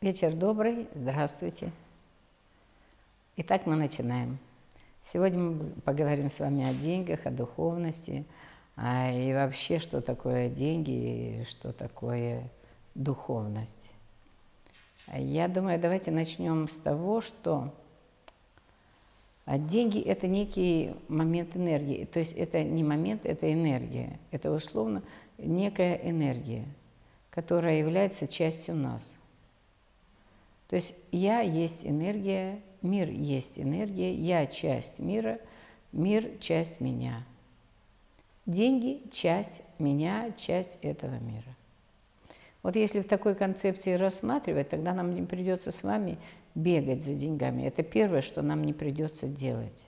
Вечер добрый, здравствуйте. Итак, мы начинаем. Сегодня мы поговорим с вами о деньгах, о духовности, а и вообще, что такое деньги и что такое духовность. Я думаю, давайте начнем с того, что деньги – это некий момент энергии. То есть это не момент, это энергия. Это условно некая энергия, которая является частью нас – то есть я есть энергия, мир есть энергия, я часть мира, мир часть меня. Деньги – часть меня, часть этого мира. Вот если в такой концепции рассматривать, тогда нам не придется с вами бегать за деньгами. Это первое, что нам не придется делать.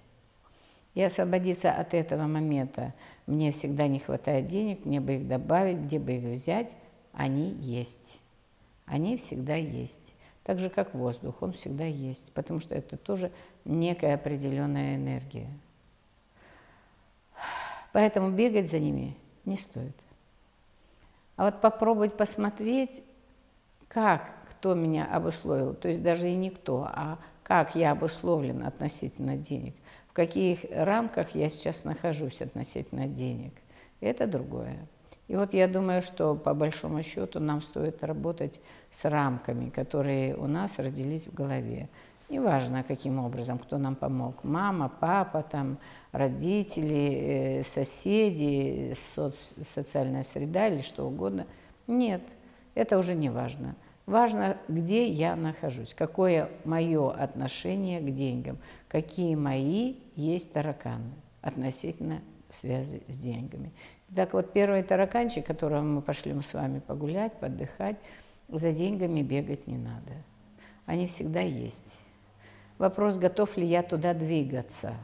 И освободиться от этого момента. Мне всегда не хватает денег, мне бы их добавить, где бы их взять. Они есть. Они всегда есть так же как воздух, он всегда есть, потому что это тоже некая определенная энергия. Поэтому бегать за ними не стоит. А вот попробовать посмотреть, как кто меня обусловил, то есть даже и никто, а как я обусловлен относительно денег, в каких рамках я сейчас нахожусь относительно денег, это другое. И вот я думаю, что по большому счету нам стоит работать с рамками, которые у нас родились в голове. Неважно, каким образом, кто нам помог. Мама, папа, там, родители, э, соседи, соц, социальная среда или что угодно. Нет, это уже не важно. Важно, где я нахожусь, какое мое отношение к деньгам, какие мои есть тараканы относительно связи с деньгами. Так вот, первый тараканчик, которого мы пошли мы с вами погулять, подыхать, за деньгами бегать не надо. Они всегда есть. Вопрос, готов ли я туда двигаться.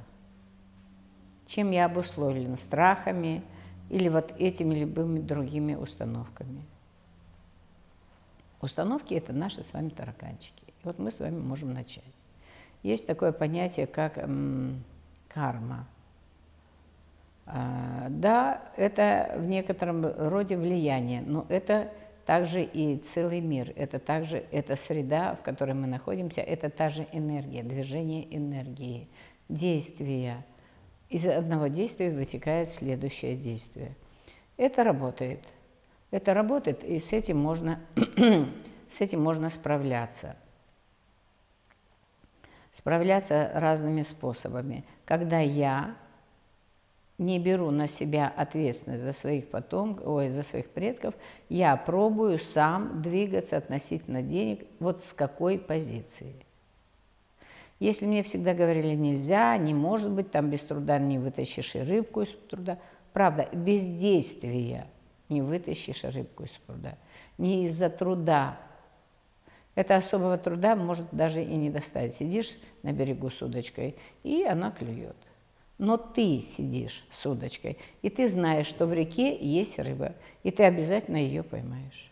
Чем я обусловлен? Страхами или вот этими любыми другими установками? Установки – это наши с вами тараканчики. И вот мы с вами можем начать. Есть такое понятие, как карма – да, это в некотором роде влияние, но это также и целый мир, это также эта среда, в которой мы находимся, это та же энергия, движение энергии, действия. Из одного действия вытекает следующее действие. Это работает. Это работает, и с этим можно, с этим можно справляться. Справляться разными способами. Когда я не беру на себя ответственность за своих потом, ой, за своих предков, я пробую сам двигаться относительно денег вот с какой позиции. Если мне всегда говорили нельзя, не может быть, там без труда не вытащишь и рыбку из труда. Правда, без действия не вытащишь рыбку из пруда. Не из-за труда. Это особого труда может даже и не доставить. Сидишь на берегу с удочкой, и она клюет. Но ты сидишь с удочкой, и ты знаешь, что в реке есть рыба, и ты обязательно ее поймаешь.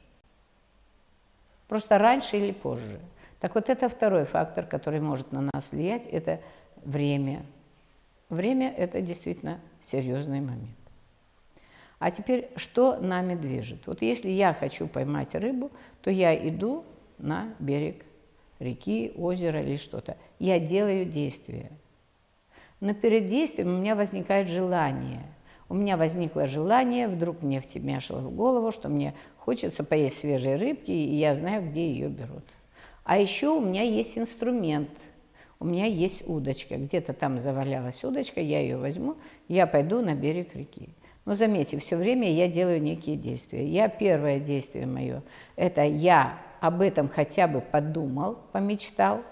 Просто раньше или позже. Так вот это второй фактор, который может на нас влиять, это время. Время – это действительно серьезный момент. А теперь, что нами движет? Вот если я хочу поймать рыбу, то я иду на берег реки, озера или что-то. Я делаю действие – но перед действием у меня возникает желание. У меня возникло желание, вдруг мне втемяшило в голову, что мне хочется поесть свежей рыбки, и я знаю, где ее берут. А еще у меня есть инструмент. У меня есть удочка. Где-то там завалялась удочка, я ее возьму, я пойду на берег реки. Но заметьте, все время я делаю некие действия. Я первое действие мое – это я об этом хотя бы подумал, помечтал.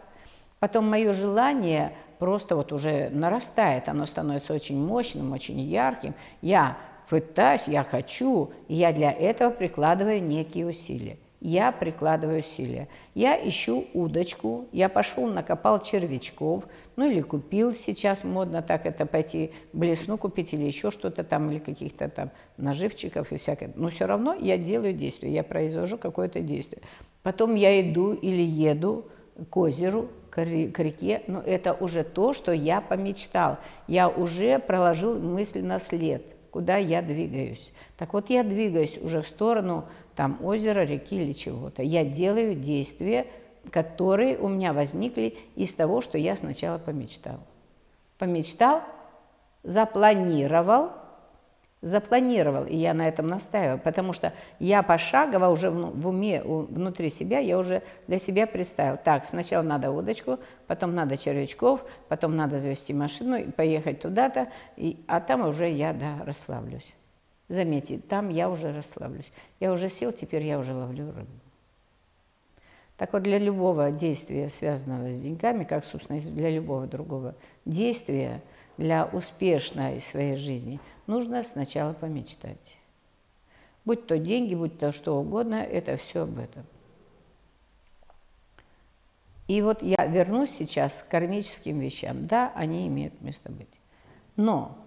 Потом мое желание просто вот уже нарастает, оно становится очень мощным, очень ярким. Я пытаюсь, я хочу, и я для этого прикладываю некие усилия. Я прикладываю усилия. Я ищу удочку, я пошел, накопал червячков, ну или купил, сейчас модно так это пойти, блесну купить или еще что-то там, или каких-то там наживчиков и всякое. Но все равно я делаю действие, я произвожу какое-то действие. Потом я иду или еду к озеру, к реке, но это уже то, что я помечтал. Я уже проложил мысленно след, куда я двигаюсь. Так вот, я двигаюсь уже в сторону там озера, реки или чего-то. Я делаю действие которые у меня возникли из того, что я сначала помечтал. Помечтал, запланировал, запланировал, и я на этом настаиваю, потому что я пошагово уже в уме, внутри себя, я уже для себя представил. Так, сначала надо удочку, потом надо червячков, потом надо завести машину и поехать туда-то, и, а там уже я, да, расслаблюсь. Заметьте, там я уже расслаблюсь. Я уже сел, теперь я уже ловлю рыбу. Так вот, для любого действия, связанного с деньгами, как, собственно, для любого другого действия, для успешной своей жизни, нужно сначала помечтать. Будь то деньги, будь то что угодно, это все об этом. И вот я вернусь сейчас к кармическим вещам. Да, они имеют место быть. Но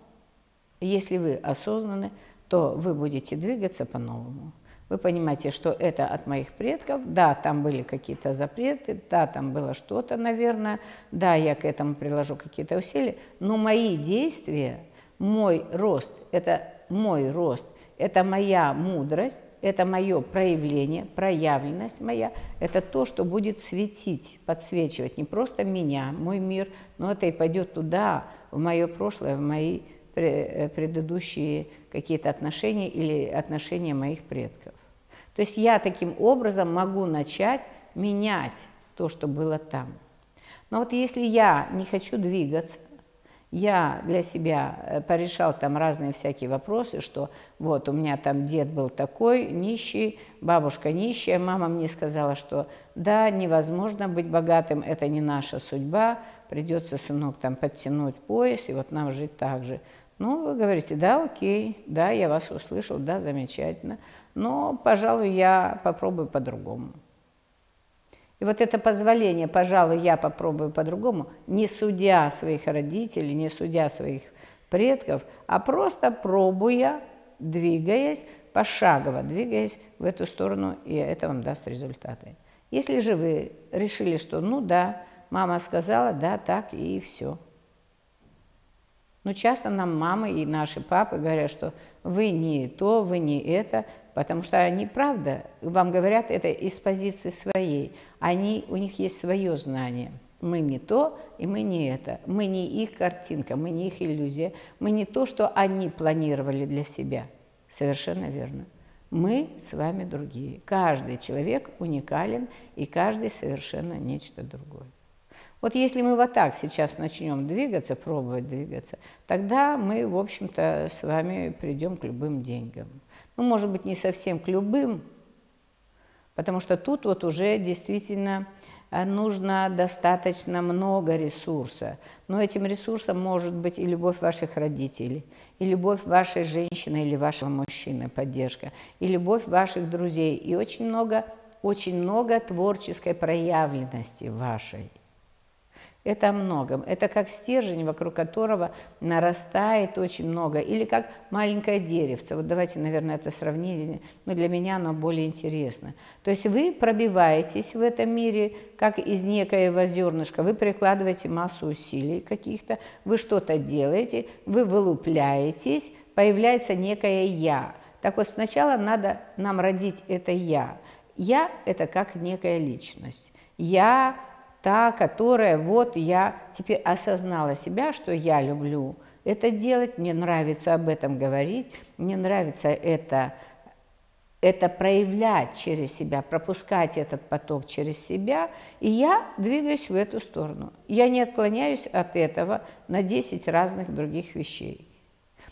если вы осознаны, то вы будете двигаться по-новому. Вы понимаете, что это от моих предков, да, там были какие-то запреты, да, там было что-то, наверное, да, я к этому приложу какие-то усилия, но мои действия, мой рост, это мой рост, это моя мудрость, это мое проявление, проявленность моя, это то, что будет светить, подсвечивать не просто меня, мой мир, но это и пойдет туда, в мое прошлое, в мои Э, предыдущие какие-то отношения или отношения моих предков. То есть я таким образом могу начать менять то, что было там. Но вот если я не хочу двигаться, я для себя э, порешал там разные всякие вопросы, что вот у меня там дед был такой, нищий, бабушка нищая, мама мне сказала, что да, невозможно быть богатым, это не наша судьба, придется, сынок, там подтянуть пояс, и вот нам жить так же. Ну, вы говорите, да, окей, да, я вас услышал, да, замечательно, но, пожалуй, я попробую по-другому. Вот это позволение, пожалуй, я попробую по-другому, не судя своих родителей, не судя своих предков, а просто пробуя, двигаясь, пошагово двигаясь в эту сторону, и это вам даст результаты. Если же вы решили, что ну да, мама сказала, да, так и все – но часто нам мамы и наши папы говорят, что вы не то, вы не это, потому что они, правда, вам говорят это из позиции своей. Они, у них есть свое знание. Мы не то, и мы не это. Мы не их картинка, мы не их иллюзия. Мы не то, что они планировали для себя. Совершенно верно. Мы с вами другие. Каждый человек уникален, и каждый совершенно нечто другое. Вот если мы вот так сейчас начнем двигаться, пробовать двигаться, тогда мы, в общем-то, с вами придем к любым деньгам. Ну, может быть, не совсем к любым, потому что тут вот уже действительно э, нужно достаточно много ресурса. Но этим ресурсом может быть и любовь ваших родителей, и любовь вашей женщины или вашего мужчины, поддержка, и любовь ваших друзей, и очень много, очень много творческой проявленности вашей. Это о многом. Это как стержень, вокруг которого нарастает очень много. Или как маленькое деревце. Вот давайте, наверное, это сравнение, но для меня оно более интересно. То есть вы пробиваетесь в этом мире, как из некоего зернышка. Вы прикладываете массу усилий каких-то, вы что-то делаете, вы вылупляетесь, появляется некое «я». Так вот, сначала надо нам родить это «я». «Я» – это как некая личность. «Я» та, которая вот я теперь осознала себя, что я люблю это делать, мне нравится об этом говорить, мне нравится это, это проявлять через себя, пропускать этот поток через себя, и я двигаюсь в эту сторону. Я не отклоняюсь от этого на 10 разных других вещей.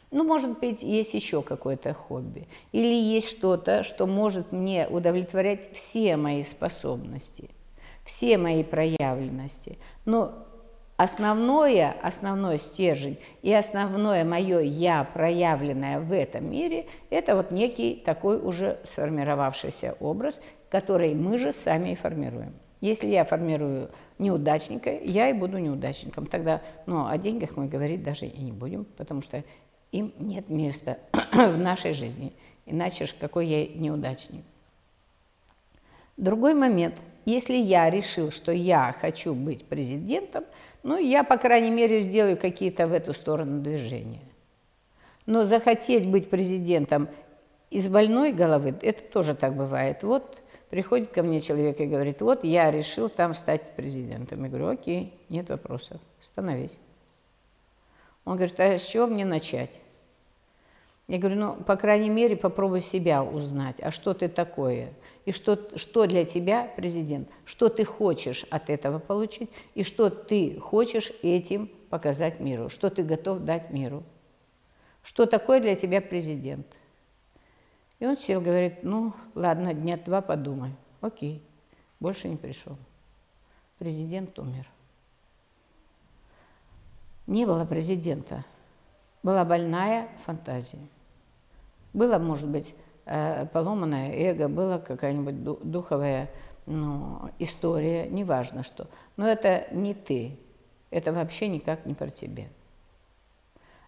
Ну, может быть, есть еще какое-то хобби. Или есть что-то, что может мне удовлетворять все мои способности – все мои проявленности. Но основное, основной стержень и основное мое «я», проявленное в этом мире, это вот некий такой уже сформировавшийся образ, который мы же сами и формируем. Если я формирую неудачника, я и буду неудачником. Тогда ну, о деньгах мы говорить даже и не будем, потому что им нет места в нашей жизни. Иначе ж какой я неудачник. Другой момент – если я решил, что я хочу быть президентом, ну, я, по крайней мере, сделаю какие-то в эту сторону движения. Но захотеть быть президентом из больной головы, это тоже так бывает. Вот приходит ко мне человек и говорит, вот я решил там стать президентом. Я говорю, окей, нет вопросов, становись. Он говорит, а с чего мне начать? Я говорю, ну, по крайней мере, попробуй себя узнать, а что ты такое, и что, что для тебя президент, что ты хочешь от этого получить, и что ты хочешь этим показать миру, что ты готов дать миру. Что такое для тебя президент? И он сел, говорит, ну, ладно, дня два подумай. Окей, больше не пришел. Президент умер. Не было президента. Была больная фантазия. Было, может быть, э, поломанное эго, была какая-нибудь духовая ну, история, неважно что. Но это не ты, это вообще никак не про тебя.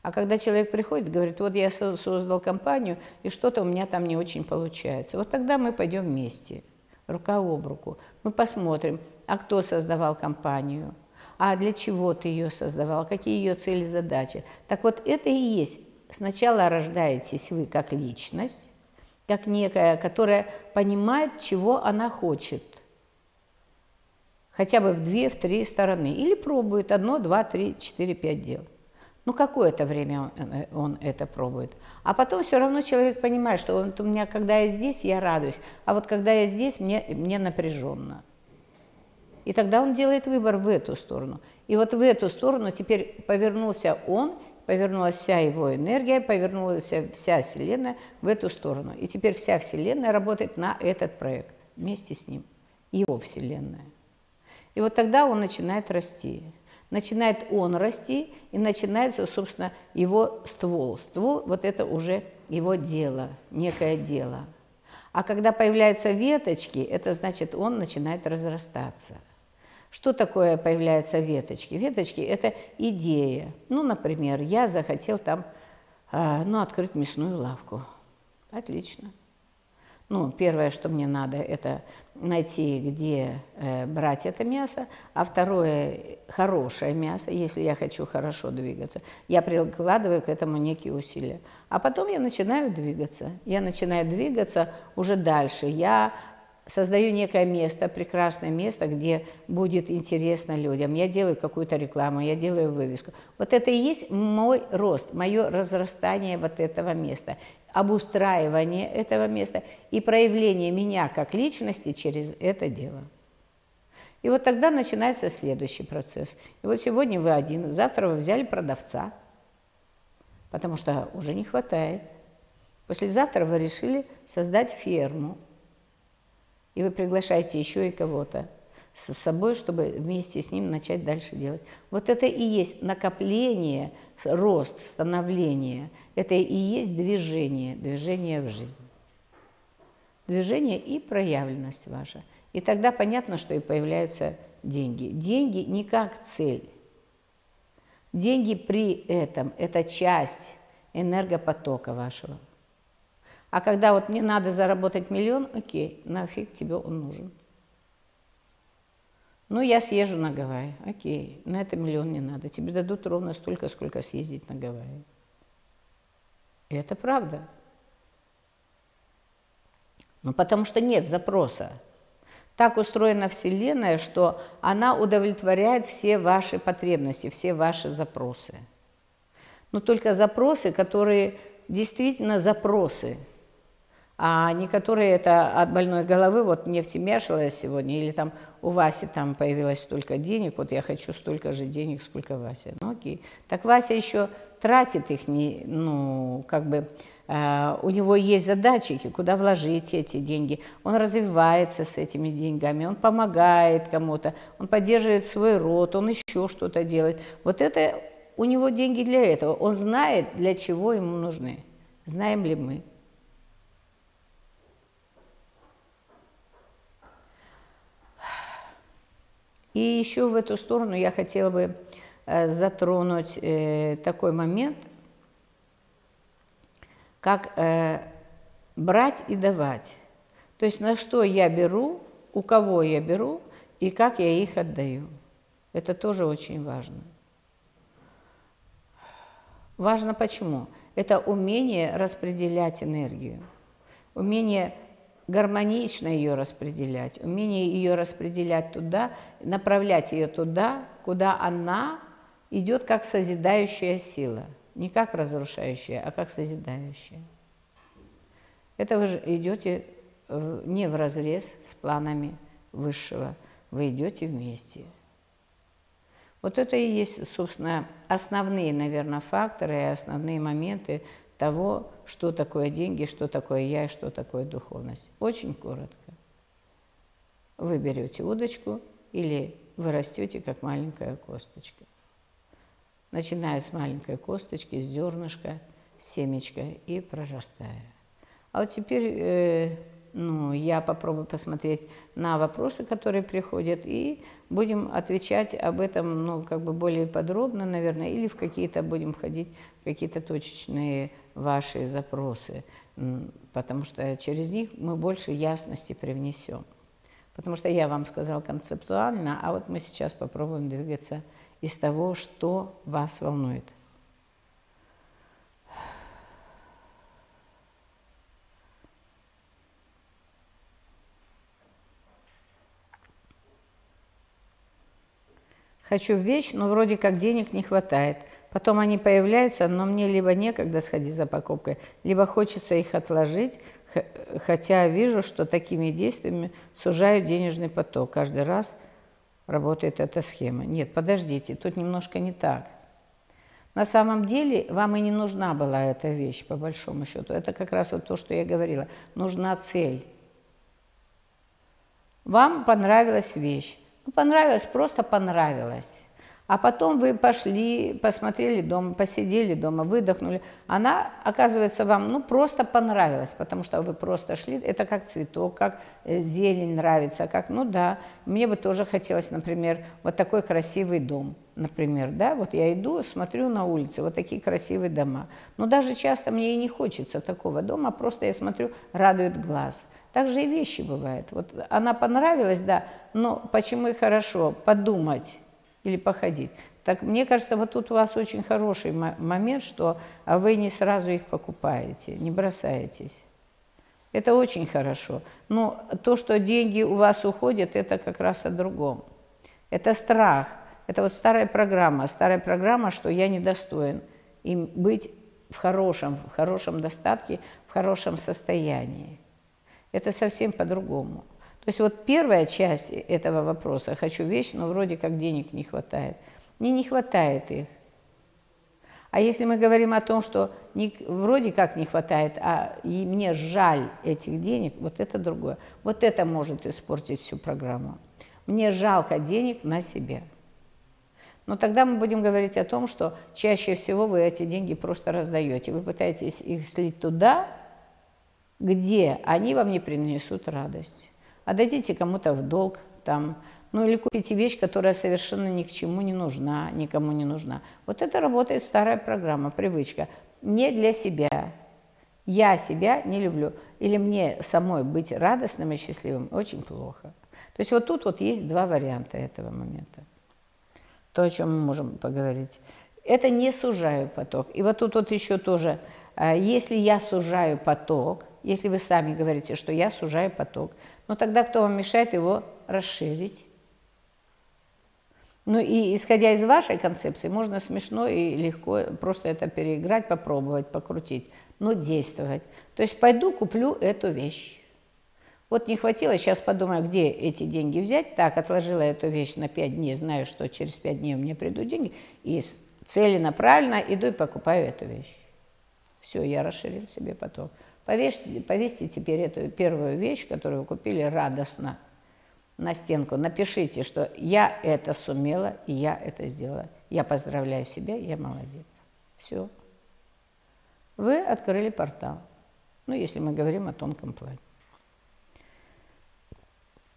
А когда человек приходит, говорит, вот я создал компанию, и что-то у меня там не очень получается. Вот тогда мы пойдем вместе, рука об руку. Мы посмотрим, а кто создавал компанию, а для чего ты ее создавал, какие ее цели, задачи. Так вот это и есть. Сначала рождаетесь вы как личность, как некая, которая понимает, чего она хочет. Хотя бы в две, в три стороны. Или пробует одно, два, три, четыре, пять дел. Ну, какое-то время он, э, он это пробует. А потом все равно человек понимает, что вот у меня, когда я здесь, я радуюсь, а вот когда я здесь, мне, мне напряженно. И тогда он делает выбор в эту сторону. И вот в эту сторону теперь повернулся он, повернулась вся его энергия, повернулась вся Вселенная в эту сторону. И теперь вся Вселенная работает на этот проект вместе с ним, его Вселенная. И вот тогда он начинает расти. Начинает он расти, и начинается, собственно, его ствол. Ствол – вот это уже его дело, некое дело. А когда появляются веточки, это значит, он начинает разрастаться. Что такое появляются веточки? Веточки – это идея. Ну, например, я захотел там а, ну, открыть мясную лавку. Отлично. Ну, первое, что мне надо, это найти, где э, брать это мясо, а второе – хорошее мясо, если я хочу хорошо двигаться. Я прикладываю к этому некие усилия. А потом я начинаю двигаться. Я начинаю двигаться уже дальше. Я создаю некое место, прекрасное место, где будет интересно людям. Я делаю какую-то рекламу, я делаю вывеску. Вот это и есть мой рост, мое разрастание вот этого места обустраивание этого места и проявление меня как личности через это дело. И вот тогда начинается следующий процесс. И вот сегодня вы один, завтра вы взяли продавца, потому что уже не хватает. Послезавтра вы решили создать ферму, и вы приглашаете еще и кого-то с собой, чтобы вместе с ним начать дальше делать. Вот это и есть накопление, рост, становление. Это и есть движение, движение в жизнь. Движение и проявленность ваша. И тогда понятно, что и появляются деньги. Деньги не как цель. Деньги при этом – это часть энергопотока вашего. А когда вот мне надо заработать миллион, окей, нафиг тебе он нужен. Ну, я съезжу на Гавайи. Окей, на это миллион не надо. Тебе дадут ровно столько, сколько съездить на Гавайи. И это правда. Ну, потому что нет запроса. Так устроена Вселенная, что она удовлетворяет все ваши потребности, все ваши запросы. Но только запросы, которые действительно запросы – а не которые это от больной головы, вот мне в семья сегодня, или там у Васи там появилось столько денег, вот я хочу столько же денег, сколько Вася. Ну окей. Так Вася еще тратит их, не, ну, как бы, э, у него есть задачи, куда вложить эти деньги. Он развивается с этими деньгами, он помогает кому-то, он поддерживает свой род, он еще что-то делает. Вот это у него деньги для этого. Он знает, для чего ему нужны. Знаем ли мы? И еще в эту сторону я хотела бы э, затронуть э, такой момент, как э, брать и давать. То есть на что я беру, у кого я беру и как я их отдаю. Это тоже очень важно. Важно почему? Это умение распределять энергию. умение гармонично ее распределять, умение ее распределять туда, направлять ее туда, куда она идет как созидающая сила, не как разрушающая, а как созидающая. Это вы же идете не в разрез с планами высшего, вы идете вместе. Вот это и есть, собственно, основные, наверное, факторы и основные моменты того, что такое деньги, что такое я и что такое духовность. Очень коротко. Вы берете удочку или вы растете, как маленькая косточка. Начиная с маленькой косточки, с зернышка, семечка и прорастая. А вот теперь э, ну, я попробую посмотреть на вопросы, которые приходят, и будем отвечать об этом ну, как бы более подробно, наверное, или в какие-то будем входить какие-то точечные ваши запросы, потому что через них мы больше ясности привнесем. Потому что я вам сказал концептуально, а вот мы сейчас попробуем двигаться из того, что вас волнует. Хочу вещь, но вроде как денег не хватает. Потом они появляются, но мне либо некогда сходить за покупкой, либо хочется их отложить, хотя вижу, что такими действиями сужают денежный поток. Каждый раз работает эта схема. Нет, подождите, тут немножко не так. На самом деле вам и не нужна была эта вещь, по большому счету. Это как раз вот то, что я говорила. Нужна цель. Вам понравилась вещь. Ну, понравилось, просто понравилось. А потом вы пошли, посмотрели дома, посидели дома, выдохнули. Она, оказывается, вам ну, просто понравилась, потому что вы просто шли. Это как цветок, как э, зелень нравится, как, ну да, мне бы тоже хотелось, например, вот такой красивый дом, например, да, вот я иду, смотрю на улице, вот такие красивые дома. Но даже часто мне и не хочется такого дома, просто я смотрю, радует глаз. Так же и вещи бывают. Вот она понравилась, да, но почему и хорошо подумать или походить. Так мне кажется, вот тут у вас очень хороший момент, что а вы не сразу их покупаете, не бросаетесь. Это очень хорошо. Но то, что деньги у вас уходят, это как раз о другом. Это страх. Это вот старая программа. Старая программа, что я недостоин им быть в хорошем, в хорошем достатке, в хорошем состоянии. Это совсем по-другому. То есть вот первая часть этого вопроса «хочу вещь, но вроде как денег не хватает». Мне не хватает их. А если мы говорим о том, что не, вроде как не хватает, а и мне жаль этих денег, вот это другое. Вот это может испортить всю программу. Мне жалко денег на себя. Но тогда мы будем говорить о том, что чаще всего вы эти деньги просто раздаете. Вы пытаетесь их слить туда, где они вам не принесут радость. Отдадите кому-то в долг, там, ну или купите вещь, которая совершенно ни к чему не нужна, никому не нужна. Вот это работает старая программа, привычка. Не для себя. Я себя не люблю. Или мне самой быть радостным и счастливым очень плохо. То есть вот тут вот есть два варианта этого момента. То, о чем мы можем поговорить. Это не сужаю поток. И вот тут вот еще тоже, а, если я сужаю поток, если вы сами говорите, что я сужаю поток, но тогда кто вам мешает его расширить? Ну и исходя из вашей концепции, можно смешно и легко просто это переиграть, попробовать, покрутить, но действовать. То есть пойду куплю эту вещь. Вот не хватило, сейчас подумаю, где эти деньги взять. Так, отложила эту вещь на 5 дней, знаю, что через 5 дней у меня придут деньги, и целенаправленно иду и покупаю эту вещь. Все, я расширил себе поток. Повесьте, повесьте теперь эту первую вещь, которую вы купили радостно на стенку. Напишите, что я это сумела, и я это сделала. Я поздравляю себя, я молодец. Все. Вы открыли портал. Ну, если мы говорим о тонком плане.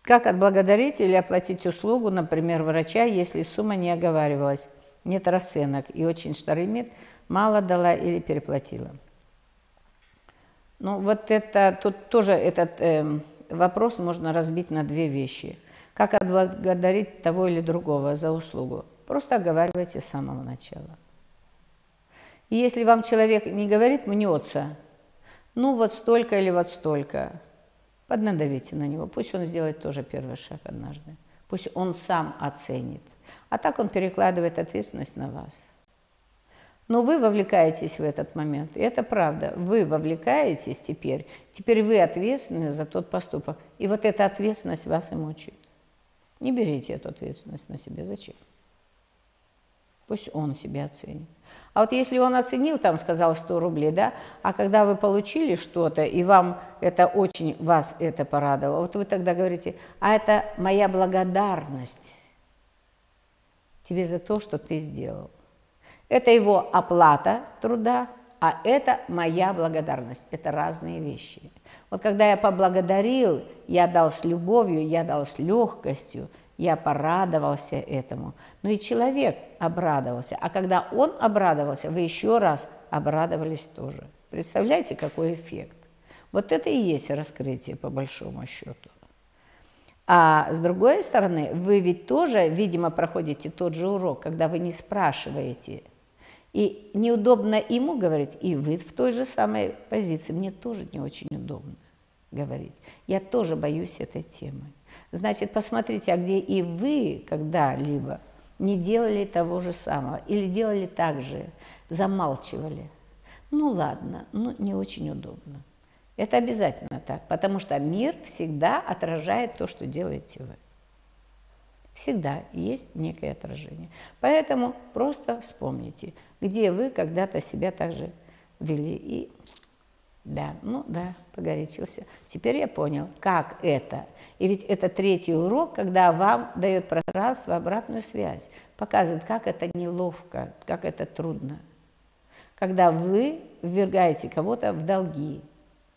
Как отблагодарить или оплатить услугу, например, врача, если сумма не оговаривалась, нет расценок и очень штормит, мало дала или переплатила? Ну, вот это, тут тоже этот э, вопрос можно разбить на две вещи. Как отблагодарить того или другого за услугу? Просто оговаривайте с самого начала. И если вам человек не говорит «мнется», ну вот столько или вот столько. Поднадавите на него, пусть он сделает тоже первый шаг однажды. Пусть он сам оценит. А так он перекладывает ответственность на вас. Но вы вовлекаетесь в этот момент. И это правда. Вы вовлекаетесь теперь. Теперь вы ответственны за тот поступок. И вот эта ответственность вас и мучает. Не берите эту ответственность на себя. Зачем? Пусть он себя оценит. А вот если он оценил, там сказал 100 рублей, да, а когда вы получили что-то, и вам это очень, вас это порадовало, вот вы тогда говорите, а это моя благодарность тебе за то, что ты сделал. Это его оплата труда, а это моя благодарность. Это разные вещи. Вот когда я поблагодарил, я дал с любовью, я дал с легкостью, я порадовался этому. Но и человек обрадовался. А когда он обрадовался, вы еще раз обрадовались тоже. Представляете, какой эффект? Вот это и есть раскрытие по большому счету. А с другой стороны, вы ведь тоже, видимо, проходите тот же урок, когда вы не спрашиваете. И неудобно ему говорить, и вы в той же самой позиции. Мне тоже не очень удобно говорить. Я тоже боюсь этой темы. Значит, посмотрите, а где и вы когда-либо не делали того же самого или делали так же, замалчивали. Ну ладно, ну не очень удобно. Это обязательно так, потому что мир всегда отражает то, что делаете вы. Всегда есть некое отражение. Поэтому просто вспомните, где вы когда-то себя также вели. И да, ну да, погорячился. Теперь я понял, как это. И ведь это третий урок, когда вам дает пространство обратную связь, показывает, как это неловко, как это трудно. Когда вы ввергаете кого-то в долги,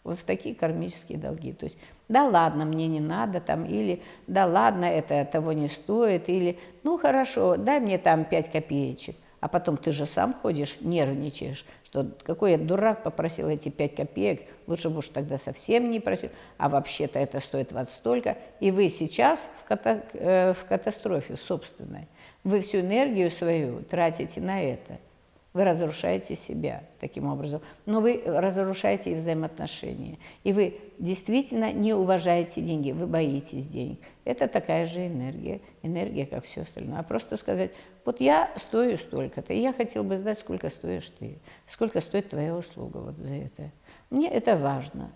вот в такие кармические долги. То есть, да ладно, мне не надо, там, или да ладно, это того не стоит, или ну хорошо, дай мне там 5 копеечек. А потом ты же сам ходишь, нервничаешь, что какой я дурак попросил эти 5 копеек, лучше бы уж тогда совсем не просил, а вообще-то это стоит вот столько. И вы сейчас в, ката э, в катастрофе собственной. Вы всю энергию свою тратите на это – вы разрушаете себя таким образом, но вы разрушаете и взаимоотношения. И вы действительно не уважаете деньги, вы боитесь денег. Это такая же энергия, энергия, как все остальное. А просто сказать, вот я стою столько-то, и я хотел бы знать, сколько стоишь ты, сколько стоит твоя услуга вот за это. Мне это важно.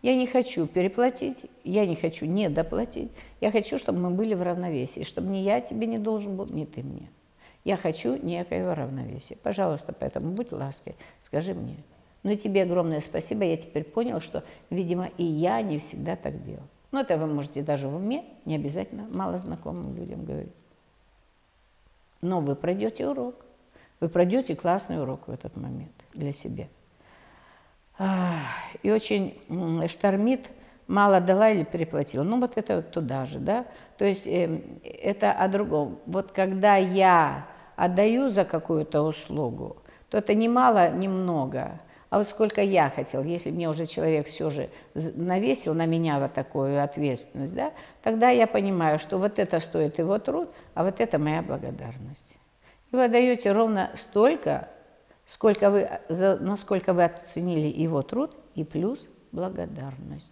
Я не хочу переплатить, я не хочу недоплатить, я хочу, чтобы мы были в равновесии, чтобы ни я тебе не должен был, ни ты мне. Я хочу некоего равновесия. Пожалуйста, поэтому будь лаской, скажи мне. Ну и тебе огромное спасибо. Я теперь понял, что, видимо, и я не всегда так делал. Ну, это вы можете даже в уме, не обязательно мало знакомым людям говорить. Но вы пройдете урок. Вы пройдете классный урок в этот момент для себя. И очень штормит, мало дала или переплатила. Ну, вот это вот туда же, да. То есть э, это о другом. Вот когда я отдаю за какую-то услугу, то это не мало, не много. А вот сколько я хотел, если мне уже человек все же навесил на меня вот такую ответственность, да, тогда я понимаю, что вот это стоит его труд, а вот это моя благодарность. И вы отдаете ровно столько, сколько вы, за, насколько вы оценили его труд, и плюс благодарность.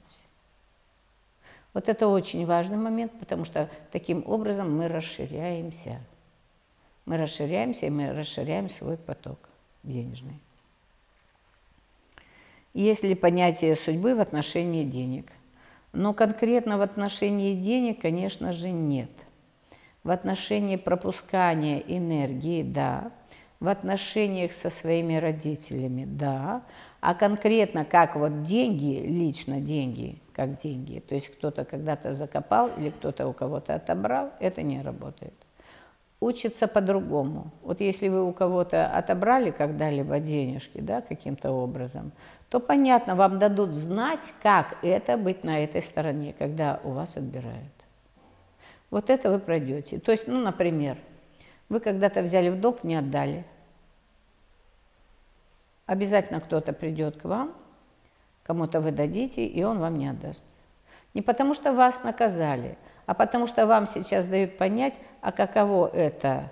Вот это очень важный момент, потому что таким образом мы расширяемся. Мы расширяемся, и мы расширяем свой поток денежный. Есть ли понятие судьбы в отношении денег? Но конкретно в отношении денег, конечно же, нет. В отношении пропускания энергии – да. В отношениях со своими родителями – да. А конкретно как вот деньги, лично деньги, как деньги, то есть кто-то когда-то закопал или кто-то у кого-то отобрал, это не работает учится по-другому. Вот если вы у кого-то отобрали когда-либо денежки, да, каким-то образом, то понятно, вам дадут знать, как это быть на этой стороне, когда у вас отбирают. Вот это вы пройдете. То есть, ну, например, вы когда-то взяли в долг, не отдали. Обязательно кто-то придет к вам, кому-то вы дадите, и он вам не отдаст. Не потому что вас наказали – а потому что вам сейчас дают понять, а каково это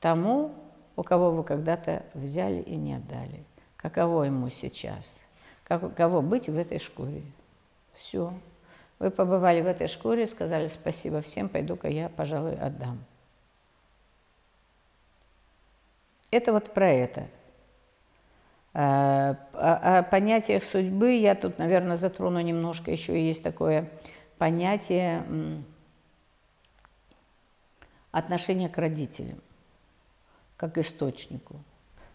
тому, у кого вы когда-то взяли и не отдали. Каково ему сейчас? как, кого быть в этой шкуре. Все. Вы побывали в этой шкуре, сказали спасибо всем, пойду-ка я, пожалуй, отдам. Это вот про это. О, о понятиях судьбы я тут, наверное, затрону немножко. Еще есть такое понятие отношения к родителям, как источнику,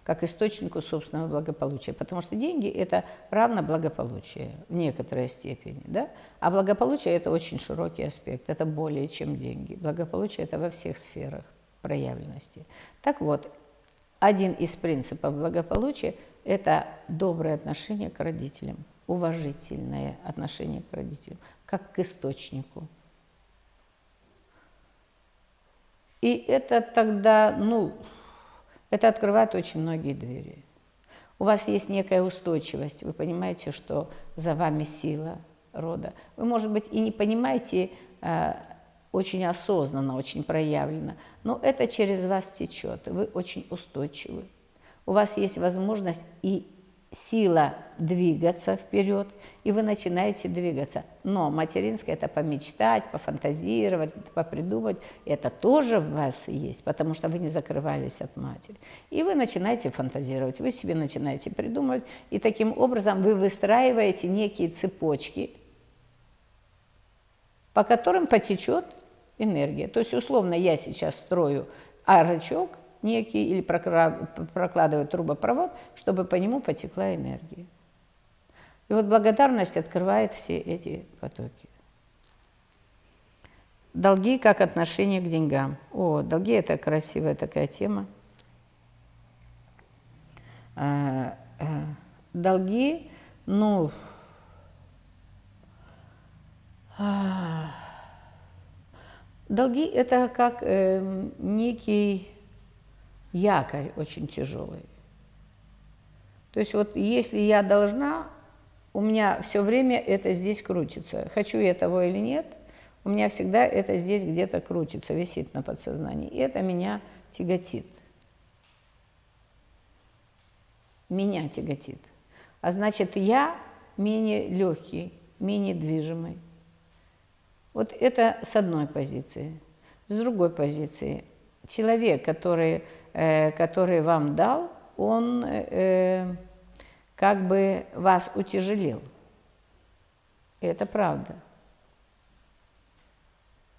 как источнику собственного благополучия. Потому что деньги – это равно благополучие в некоторой степени. Да? А благополучие – это очень широкий аспект, это более чем деньги. Благополучие – это во всех сферах проявленности. Так вот, один из принципов благополучия – это доброе отношение к родителям, уважительное отношение к родителям, как к источнику. И это тогда, ну, это открывает очень многие двери. У вас есть некая устойчивость, вы понимаете, что за вами сила рода. Вы, может быть, и не понимаете э, очень осознанно, очень проявлено, но это через вас течет, вы очень устойчивы. У вас есть возможность и сила двигаться вперед, и вы начинаете двигаться. Но материнское – это помечтать, пофантазировать, попридумать. Это тоже в вас есть, потому что вы не закрывались от матери. И вы начинаете фантазировать, вы себе начинаете придумывать, и таким образом вы выстраиваете некие цепочки, по которым потечет энергия. То есть, условно, я сейчас строю арочок некий или прокладываю трубопровод, чтобы по нему потекла энергия. И вот благодарность открывает все эти потоки. Долги как отношение к деньгам. О, долги – это красивая такая тема. А, а, долги, ну, а, Долги – это как э, некий якорь очень тяжелый. То есть вот если я должна, у меня все время это здесь крутится. Хочу я того или нет, у меня всегда это здесь где-то крутится, висит на подсознании. И это меня тяготит. Меня тяготит. А значит, я менее легкий, менее движимый. Вот это с одной позиции. С другой позиции, человек, который, который вам дал, он э, как бы вас утяжелил. это правда.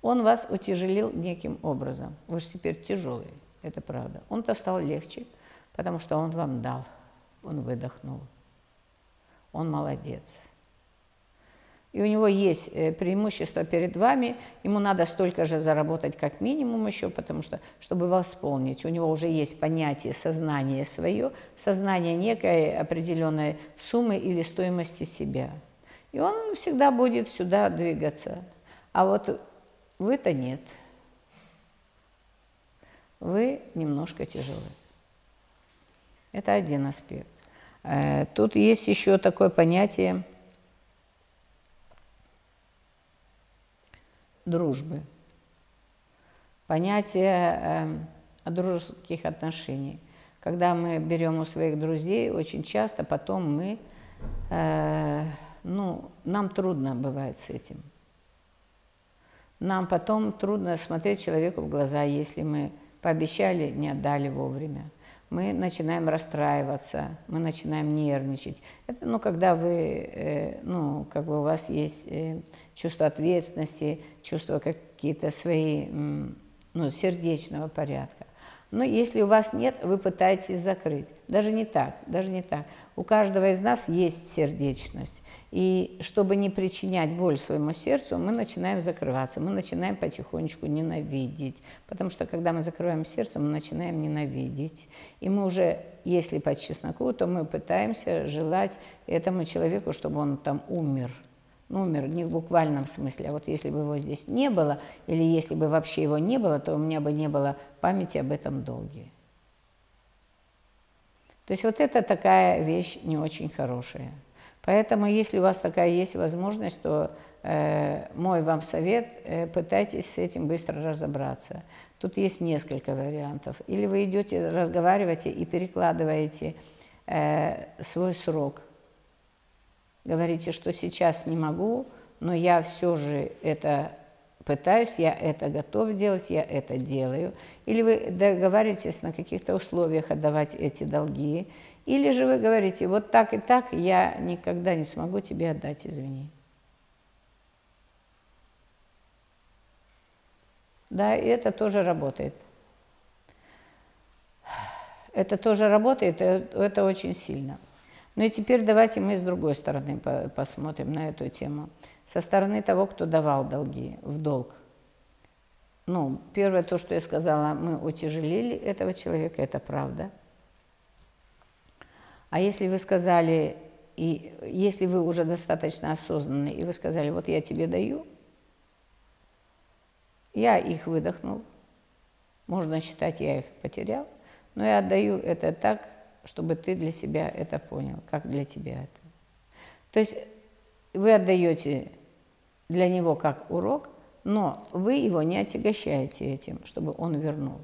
Он вас утяжелил неким образом. Вы же теперь тяжелый. Это правда. Он-то стал легче, потому что он вам дал. Он выдохнул. Он молодец и у него есть э, преимущество перед вами, ему надо столько же заработать как минимум еще, потому что, чтобы восполнить, у него уже есть понятие сознания свое, сознание некой определенной суммы или стоимости себя. И он всегда будет сюда двигаться. А вот вы-то нет. Вы немножко тяжелый. Это один аспект. Э, тут есть еще такое понятие – дружбы, понятие э, дружеских отношений. Когда мы берем у своих друзей, очень часто потом мы, э, ну, нам трудно бывает с этим. Нам потом трудно смотреть человеку в глаза, если мы пообещали, не отдали вовремя мы начинаем расстраиваться, мы начинаем нервничать. Это, ну, когда вы, э, ну, как бы у вас есть э, чувство ответственности, чувство какие-то свои, ну, сердечного порядка. Но если у вас нет, вы пытаетесь закрыть. Даже не так, даже не так. У каждого из нас есть сердечность. И чтобы не причинять боль своему сердцу, мы начинаем закрываться, мы начинаем потихонечку ненавидеть. Потому что когда мы закрываем сердце, мы начинаем ненавидеть. И мы уже, если по чесноку, то мы пытаемся желать этому человеку, чтобы он там умер. Умер не в буквальном смысле, а вот если бы его здесь не было, или если бы вообще его не было, то у меня бы не было памяти об этом долге. То есть вот это такая вещь не очень хорошая. Поэтому, если у вас такая есть возможность, то э, мой вам совет, э, пытайтесь с этим быстро разобраться. Тут есть несколько вариантов. Или вы идете, разговариваете и перекладываете э, свой срок говорите, что сейчас не могу, но я все же это пытаюсь, я это готов делать, я это делаю. Или вы договариваетесь на каких-то условиях отдавать эти долги, или же вы говорите, вот так и так я никогда не смогу тебе отдать, извини. Да, и это тоже работает. Это тоже работает, это очень сильно. Ну и теперь давайте мы с другой стороны посмотрим на эту тему. Со стороны того, кто давал долги в долг. Ну, первое, то, что я сказала, мы утяжелили этого человека, это правда. А если вы сказали, и если вы уже достаточно осознанны, и вы сказали, вот я тебе даю, я их выдохнул, можно считать, я их потерял, но я отдаю это так, чтобы ты для себя это понял, как для тебя это. То есть вы отдаете для него как урок, но вы его не отягощаете этим, чтобы он вернул.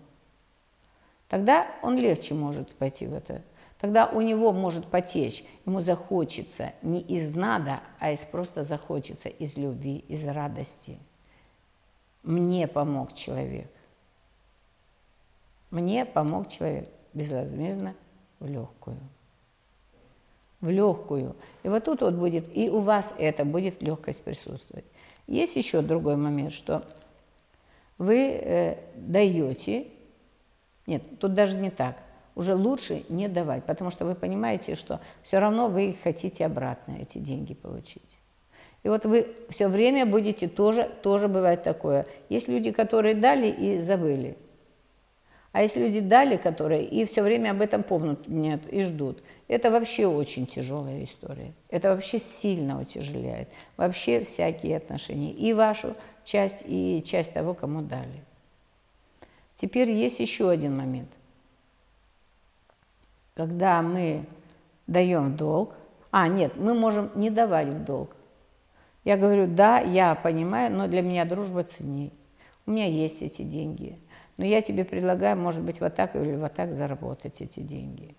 Тогда он легче может пойти в это Тогда у него может потечь, ему захочется не из надо, а из просто захочется, из любви, из радости. Мне помог человек. Мне помог человек безвозмездно в легкую. В легкую. И вот тут вот будет, и у вас это будет легкость присутствовать. Есть еще другой момент, что вы э, даете, нет, тут даже не так уже лучше не давать, потому что вы понимаете, что все равно вы хотите обратно, эти деньги получить. И вот вы все время будете тоже, тоже бывает такое. Есть люди, которые дали и забыли. А есть люди дали, которые и все время об этом помнят нет, и ждут. Это вообще очень тяжелая история. Это вообще сильно утяжеляет. Вообще всякие отношения. И вашу часть, и часть того, кому дали. Теперь есть еще один момент – когда мы даем в долг, а, нет, мы можем не давать в долг. Я говорю, да, я понимаю, но для меня дружба ценней. У меня есть эти деньги. Но я тебе предлагаю, может быть, вот так или вот так заработать эти деньги.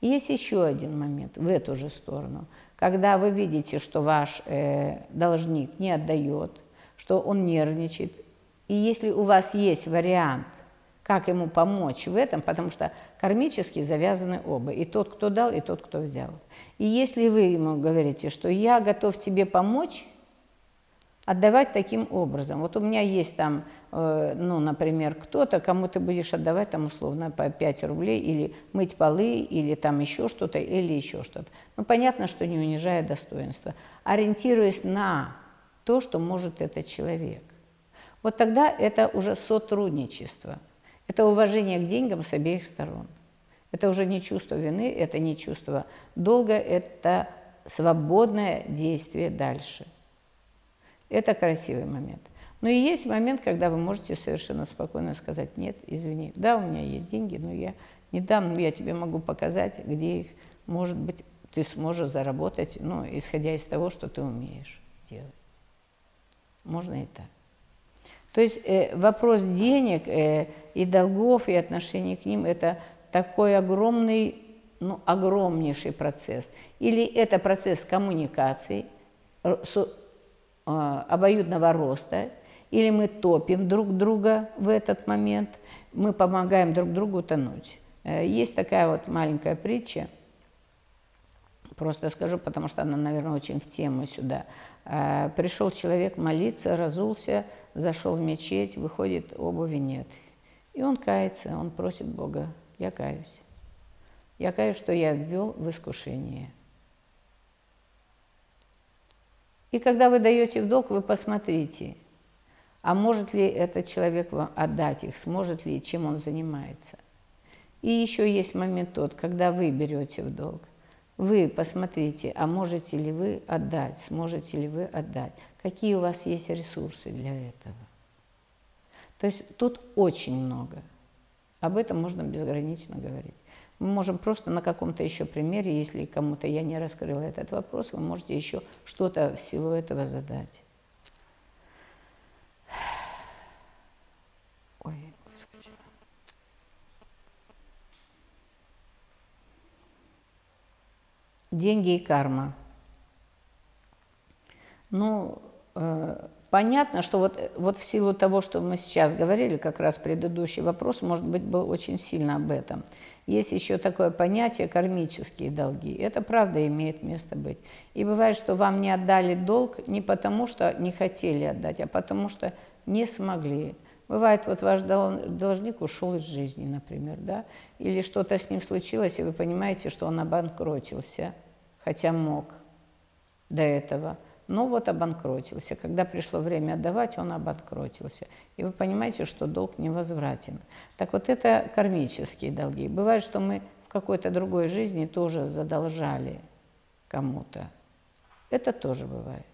И есть еще один момент в эту же сторону. Когда вы видите, что ваш э, должник не отдает, что он нервничает, и если у вас есть вариант – как ему помочь в этом, потому что кармически завязаны оба, и тот, кто дал, и тот, кто взял. И если вы ему говорите, что я готов тебе помочь, отдавать таким образом. Вот у меня есть там, э, ну, например, кто-то, кому ты будешь отдавать там условно по 5 рублей, или мыть полы, или там еще что-то, или еще что-то. Ну, понятно, что не унижая достоинства, ориентируясь на то, что может этот человек. Вот тогда это уже сотрудничество – это уважение к деньгам с обеих сторон. Это уже не чувство вины, это не чувство долга, это свободное действие дальше. Это красивый момент. Но и есть момент, когда вы можете совершенно спокойно сказать, нет, извини, да, у меня есть деньги, но я не дам, но я тебе могу показать, где их, может быть, ты сможешь заработать, ну, исходя из того, что ты умеешь делать. Можно и так. То есть э, вопрос денег э, и долгов, и отношений к ним – это такой огромный, ну, огромнейший процесс. Или это процесс коммуникации, обоюдного роста, или мы топим друг друга в этот момент, мы помогаем друг другу тонуть. Э, есть такая вот маленькая притча, просто скажу, потому что она, наверное, очень в тему сюда. Э, пришел человек молиться, разулся, зашел в мечеть, выходит, обуви нет. И он кается, он просит Бога, я каюсь. Я каюсь, что я ввел в искушение. И когда вы даете в долг, вы посмотрите, а может ли этот человек вам отдать их, сможет ли, чем он занимается. И еще есть момент тот, когда вы берете в долг. Вы посмотрите, а можете ли вы отдать, сможете ли вы отдать, какие у вас есть ресурсы для этого. То есть тут очень много. Об этом можно безгранично говорить. Мы можем просто на каком-то еще примере, если кому-то я не раскрыла этот вопрос, вы можете еще что-то всего этого задать. Ой, выскочила. Деньги и карма. Ну, э, понятно, что вот, вот в силу того, что мы сейчас говорили, как раз предыдущий вопрос, может быть, был очень сильно об этом. Есть еще такое понятие кармические долги. Это правда имеет место быть. И бывает, что вам не отдали долг не потому, что не хотели отдать, а потому что не смогли. Бывает, вот ваш должник ушел из жизни, например, да, или что-то с ним случилось, и вы понимаете, что он обанкротился, хотя мог до этого – но вот обанкротился. Когда пришло время отдавать, он обанкротился. И вы понимаете, что долг невозвратен. Так вот это кармические долги. Бывает, что мы в какой-то другой жизни тоже задолжали кому-то. Это тоже бывает.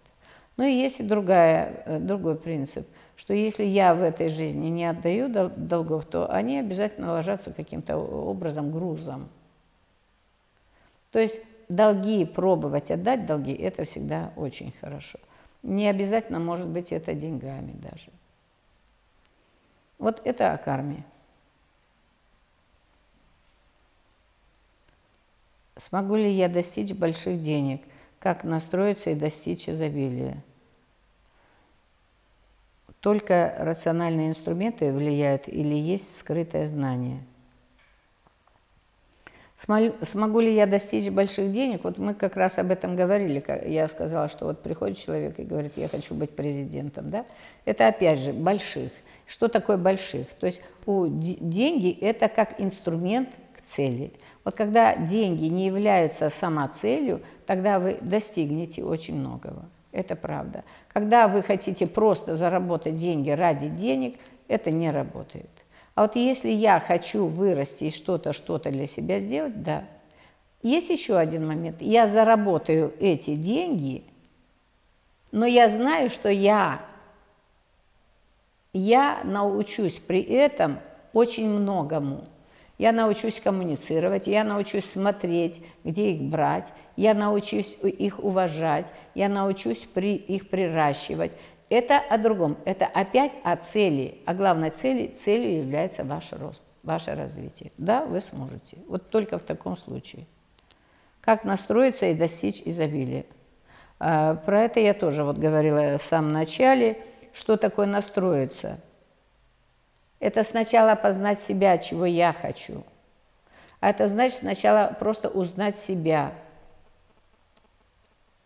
Ну и есть и другая, э, другой принцип, что если я в этой жизни не отдаю долгов, то они обязательно ложатся каким-то образом грузом. То есть долги пробовать отдать долги, это всегда очень хорошо. Не обязательно, может быть, это деньгами даже. Вот это о карме. Смогу ли я достичь больших денег? Как настроиться и достичь изобилия? Только рациональные инструменты влияют или есть скрытое знание – Смогу ли я достичь больших денег? Вот мы как раз об этом говорили. Я сказала, что вот приходит человек и говорит, я хочу быть президентом. Да? Это опять же больших. Что такое больших? То есть у деньги – это как инструмент к цели. Вот когда деньги не являются самоцелью, тогда вы достигнете очень многого. Это правда. Когда вы хотите просто заработать деньги ради денег, это не работает. А вот если я хочу вырасти и что-то, что-то для себя сделать, да. Есть еще один момент. Я заработаю эти деньги, но я знаю, что я, я научусь при этом очень многому. Я научусь коммуницировать, я научусь смотреть, где их брать, я научусь их уважать, я научусь при, их приращивать, это о другом. Это опять о цели. А главной цели, целью является ваш рост, ваше развитие. Да, вы сможете. Вот только в таком случае. Как настроиться и достичь изобилия? А, про это я тоже вот говорила в самом начале. Что такое настроиться? Это сначала познать себя, чего я хочу. А это значит сначала просто узнать себя,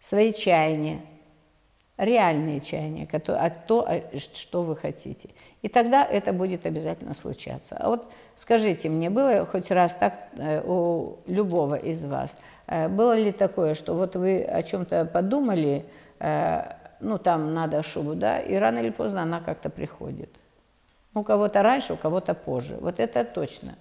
свои чаяния, реальные чаяния, а то, что вы хотите. И тогда это будет обязательно случаться. А вот скажите мне, было хоть раз так э, у любого из вас, э, было ли такое, что вот вы о чем-то подумали, э, ну там надо шубу, да, и рано или поздно она как-то приходит. У кого-то раньше, у кого-то позже. Вот это точно.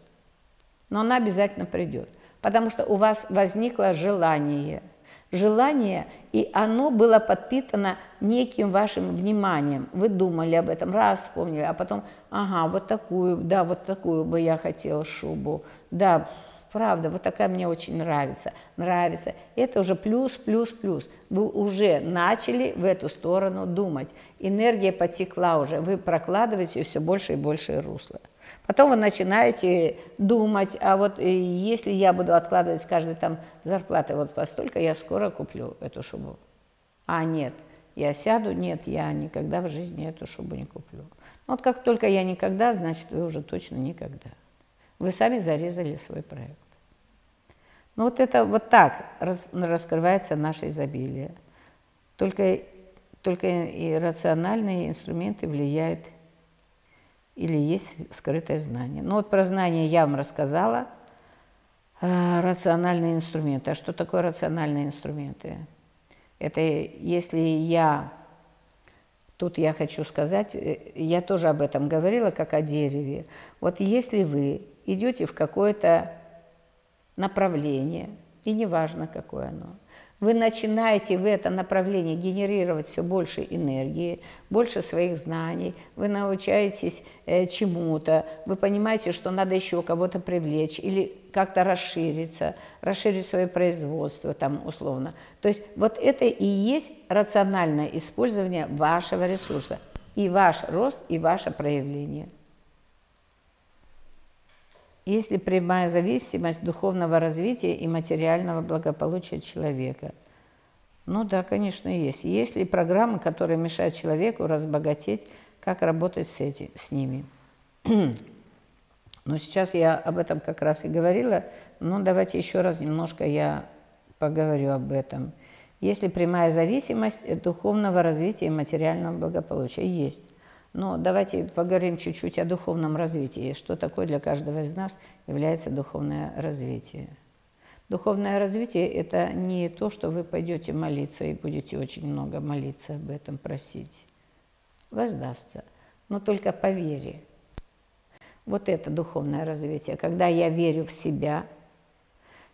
Но она обязательно придет. Потому что у вас возникло желание – желание, и оно было подпитано неким вашим вниманием. Вы думали об этом, раз вспомнили, а потом, ага, вот такую, да, вот такую бы я хотела шубу, да, правда, вот такая мне очень нравится, нравится. Это уже плюс, плюс, плюс. Вы уже начали в эту сторону думать. Энергия потекла уже, вы прокладываете все больше и больше русла. Потом вы начинаете думать, а вот э, если я буду откладывать с каждой там зарплаты вот постолько, я скоро куплю эту шубу. А нет, я сяду, нет, я никогда в жизни эту шубу не куплю. Вот как только я никогда, значит, вы уже точно никогда. Вы сами зарезали свой проект. Ну вот это вот так раскрывается наше изобилие. Только, только рациональные инструменты влияют или есть скрытое знание. Ну вот про знание я вам рассказала. А, рациональные инструменты. А что такое рациональные инструменты? Это если я, тут я хочу сказать, э, я тоже об этом говорила, как о дереве. Вот если вы идете в какое-то направление, и неважно, какое оно, вы начинаете в это направление генерировать все больше энергии, больше своих знаний, вы научаетесь э, чему-то, вы понимаете, что надо еще кого-то привлечь или как-то расшириться, расширить свое производство там условно. То есть вот это и есть рациональное использование вашего ресурса, и ваш рост, и ваше проявление. Есть ли прямая зависимость духовного развития и материального благополучия человека? Ну да, конечно, есть. Есть ли программы, которые мешают человеку разбогатеть, как работать с, эти, с ними? Но сейчас я об этом как раз и говорила, но давайте еще раз немножко я поговорю об этом. Есть ли прямая зависимость духовного развития и материального благополучия? Есть. Но давайте поговорим чуть-чуть о духовном развитии. Что такое для каждого из нас является духовное развитие? Духовное развитие – это не то, что вы пойдете молиться и будете очень много молиться об этом, просить. Воздастся, но только по вере. Вот это духовное развитие, когда я верю в себя,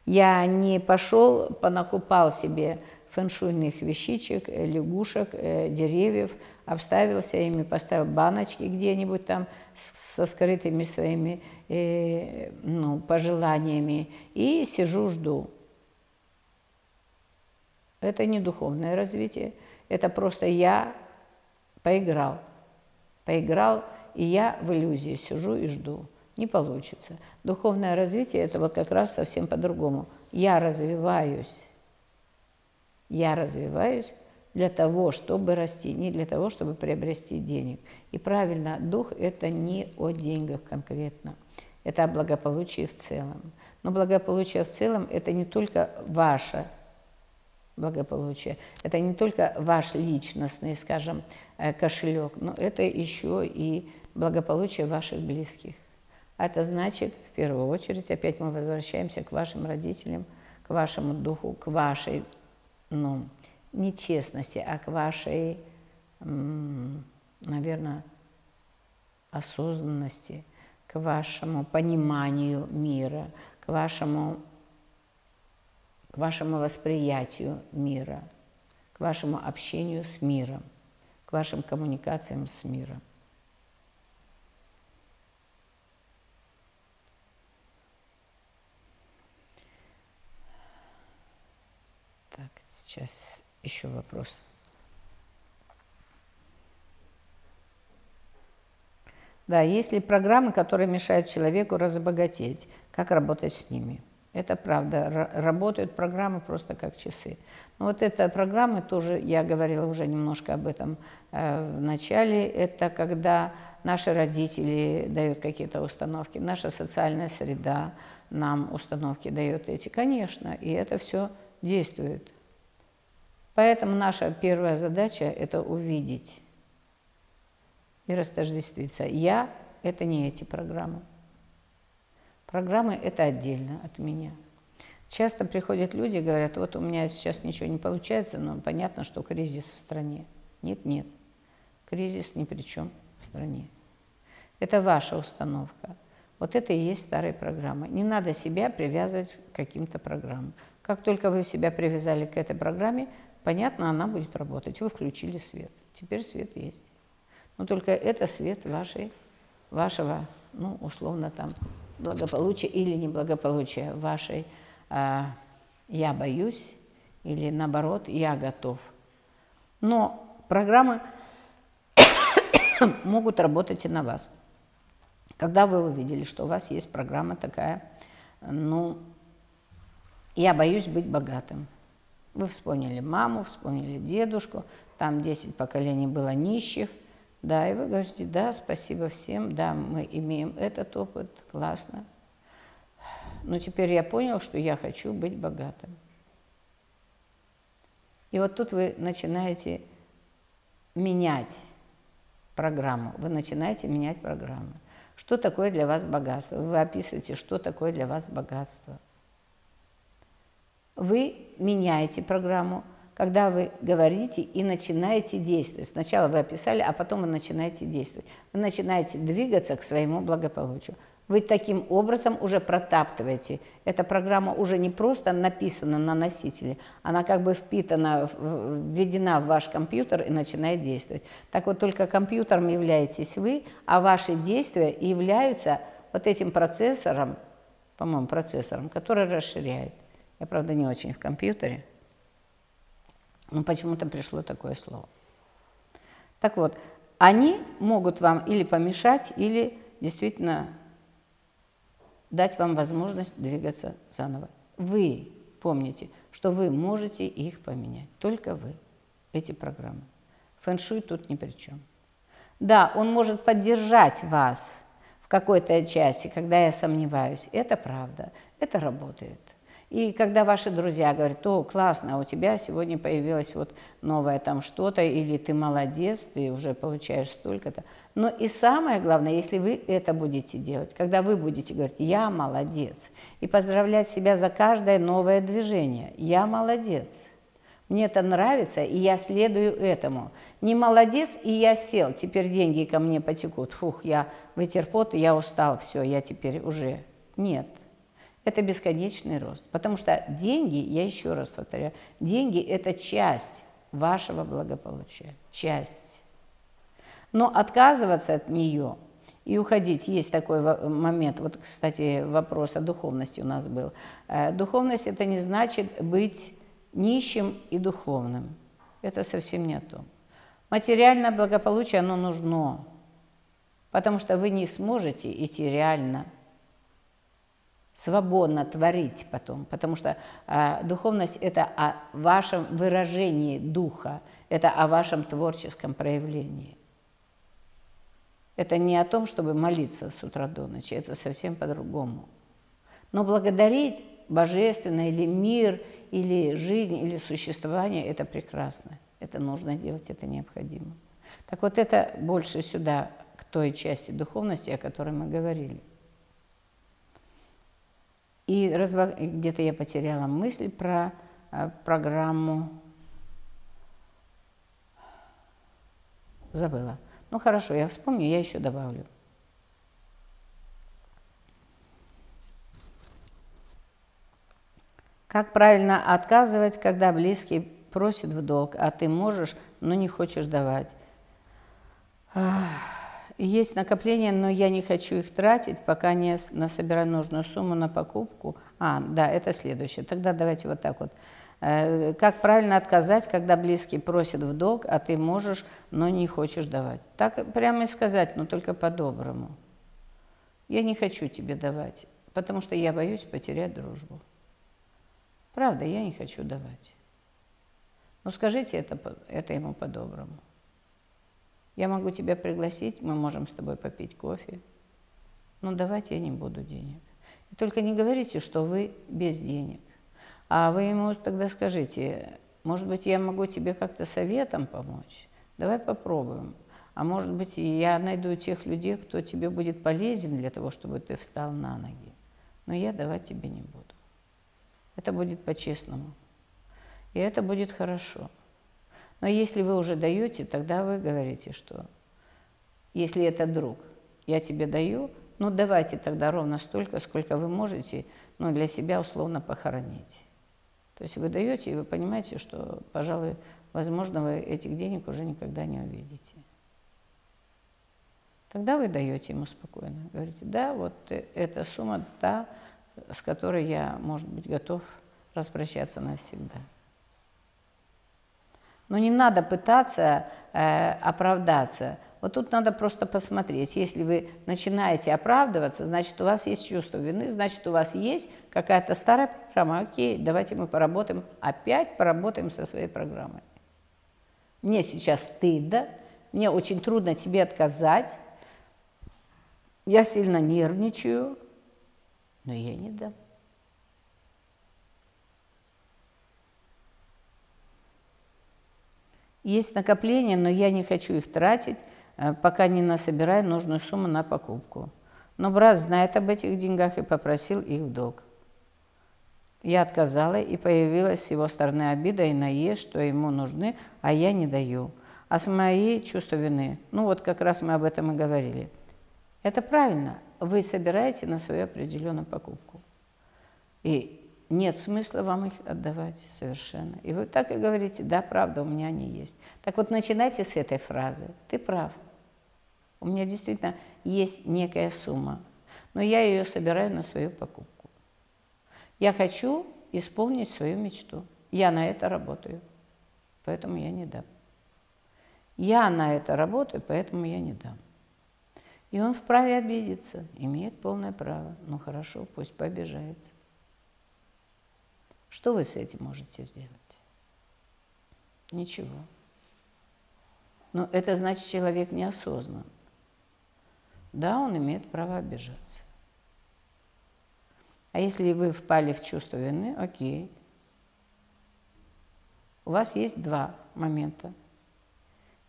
я не пошел, понакупал себе фэншуйных вещичек, э, лягушек, э, деревьев, обставился ими, поставил баночки где-нибудь там со скрытыми своими э, ну, пожеланиями и сижу, жду. Это не духовное развитие, это просто я поиграл. Поиграл, и я в иллюзии сижу и жду. Не получится. Духовное развитие – это вот как раз совсем по-другому. Я развиваюсь я развиваюсь для того, чтобы расти, не для того, чтобы приобрести денег. И правильно, дух – это не о деньгах конкретно, это о благополучии в целом. Но благополучие в целом – это не только ваше благополучие, это не только ваш личностный, скажем, э, кошелек, но это еще и благополучие ваших близких. А это значит, в первую очередь, опять мы возвращаемся к вашим родителям, к вашему духу, к вашей ну, не честности, а к вашей, наверное, осознанности, к вашему пониманию мира, к вашему, к вашему восприятию мира, к вашему общению с миром, к вашим коммуникациям с миром. Сейчас еще вопрос. Да, есть ли программы, которые мешают человеку разбогатеть? Как работать с ними? Это правда. Работают программы просто как часы. Но вот эта программа тоже, я говорила уже немножко об этом э, в начале, это когда наши родители дают какие-то установки, наша социальная среда нам установки дает эти, конечно, и это все действует. Поэтому наша первая задача – это увидеть и растождествиться. Я – это не эти программы. Программы – это отдельно от меня. Часто приходят люди и говорят, вот у меня сейчас ничего не получается, но понятно, что кризис в стране. Нет, нет, кризис ни при чем в стране. Это ваша установка. Вот это и есть старые программы. Не надо себя привязывать к каким-то программам. Как только вы себя привязали к этой программе, понятно, она будет работать. Вы включили свет. Теперь свет есть. Но только это свет вашей, вашего, ну, условно, там, благополучия или неблагополучия вашей а, «я боюсь» или, наоборот, «я готов». Но программы могут работать и на вас. Когда вы увидели, что у вас есть программа такая, ну, «я боюсь быть богатым», вы вспомнили маму, вспомнили дедушку, там 10 поколений было нищих, да, и вы говорите, да, спасибо всем, да, мы имеем этот опыт, классно. Но теперь я понял, что я хочу быть богатым. И вот тут вы начинаете менять программу, вы начинаете менять программу. Что такое для вас богатство? Вы описываете, что такое для вас богатство – вы меняете программу, когда вы говорите и начинаете действовать. Сначала вы описали, а потом вы начинаете действовать. Вы начинаете двигаться к своему благополучию. Вы таким образом уже протаптываете. Эта программа уже не просто написана на носителе, она как бы впитана, введена в ваш компьютер и начинает действовать. Так вот, только компьютером являетесь вы, а ваши действия являются вот этим процессором, по-моему, процессором, который расширяет. Я, правда, не очень в компьютере, но почему-то пришло такое слово. Так вот, они могут вам или помешать, или действительно дать вам возможность двигаться заново. Вы помните, что вы можете их поменять. Только вы, эти программы. Фэншуй тут ни при чем. Да, он может поддержать вас в какой-то части, когда я сомневаюсь. Это правда, это работает. И когда ваши друзья говорят, о, классно, а у тебя сегодня появилось вот новое там что-то, или ты молодец, ты уже получаешь столько-то. Но и самое главное, если вы это будете делать, когда вы будете говорить, я молодец, и поздравлять себя за каждое новое движение, я молодец, мне это нравится, и я следую этому. Не молодец, и я сел, теперь деньги ко мне потекут. Фух, я вытер пот, я устал, все, я теперь уже... Нет, это бесконечный рост. Потому что деньги, я еще раз повторяю, деньги – это часть вашего благополучия, часть. Но отказываться от нее и уходить, есть такой момент, вот, кстати, вопрос о духовности у нас был. Э, духовность – это не значит быть нищим и духовным. Это совсем не то. Материальное благополучие, оно нужно, потому что вы не сможете идти реально – свободно творить потом, потому что э, духовность – это о вашем выражении духа, это о вашем творческом проявлении. Это не о том, чтобы молиться с утра до ночи, это совсем по-другому. Но благодарить Божественное или мир, или жизнь, или существование – это прекрасно. Это нужно делать, это необходимо. Так вот это больше сюда, к той части духовности, о которой мы говорили. И разво... где-то я потеряла мысль про э, программу. Забыла. Ну хорошо, я вспомню, я еще добавлю. Как правильно отказывать, когда близкий просит в долг, а ты можешь, но не хочешь давать? Ах. Есть накопления, но я не хочу их тратить, пока не насобираю нужную сумму на покупку. А, да, это следующее. Тогда давайте вот так вот. Э, как правильно отказать, когда близкий просит в долг, а ты можешь, но не хочешь давать? Так прямо и сказать, но только по-доброму. Я не хочу тебе давать, потому что я боюсь потерять дружбу. Правда, я не хочу давать. Но скажите это, это ему по-доброму. Я могу тебя пригласить, мы можем с тобой попить кофе. Но давать я не буду денег. И только не говорите, что вы без денег. А вы ему тогда скажите, может быть, я могу тебе как-то советом помочь? Давай попробуем. А может быть, я найду тех людей, кто тебе будет полезен для того, чтобы ты встал на ноги. Но я давать тебе не буду. Это будет по-честному. И это будет хорошо. Но если вы уже даете, тогда вы говорите, что если это друг, я тебе даю, ну давайте тогда ровно столько, сколько вы можете ну, для себя условно похоронить. То есть вы даете, и вы понимаете, что, пожалуй, возможно, вы этих денег уже никогда не увидите. Тогда вы даете ему спокойно. Говорите, да, вот эта сумма та, с которой я, может быть, готов распрощаться навсегда. Но не надо пытаться э, оправдаться. Вот тут надо просто посмотреть. Если вы начинаете оправдываться, значит, у вас есть чувство вины, значит, у вас есть какая-то старая программа. Окей, давайте мы поработаем, опять поработаем со своей программой. Мне сейчас стыдно, мне очень трудно тебе отказать, я сильно нервничаю, но я не дам. Есть накопления, но я не хочу их тратить, э, пока не насобираю нужную сумму на покупку. Но брат знает об этих деньгах и попросил их в долг. Я отказала, и появилась с его стороны обида и наезд, что ему нужны, а я не даю. А с моей чувство вины, ну вот как раз мы об этом и говорили. Это правильно, вы собираете на свою определенную покупку. И нет смысла вам их отдавать совершенно. И вы так и говорите, да, правда, у меня они есть. Так вот, начинайте с этой фразы. Ты прав. У меня действительно есть некая сумма, но я ее собираю на свою покупку. Я хочу исполнить свою мечту. Я на это работаю, поэтому я не дам. Я на это работаю, поэтому я не дам. И он вправе обидеться, имеет полное право. Ну хорошо, пусть пообижается. Что вы с этим можете сделать? Ничего. Но это значит, человек неосознан. Да, он имеет право обижаться. А если вы впали в чувство вины, окей. У вас есть два момента.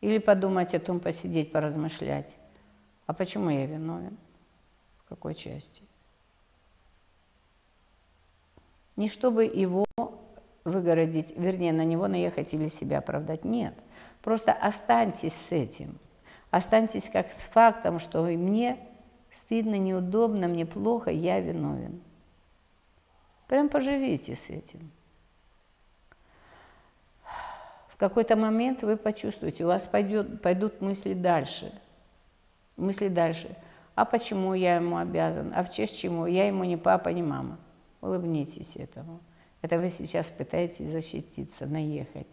Или подумать о том, посидеть, поразмышлять. А почему я виновен? В какой части? Не чтобы его выгородить, вернее, на него наехать или себя оправдать. Нет. Просто останьтесь с этим. Останьтесь как с фактом, что мне стыдно, неудобно, мне плохо, я виновен. Прям поживите с этим. В какой-то момент вы почувствуете, у вас пойдет, пойдут мысли дальше. Мысли дальше. А почему я ему обязан? А в честь чему? Я ему не папа, не мама. Улыбнитесь этому. Это вы сейчас пытаетесь защититься, наехать.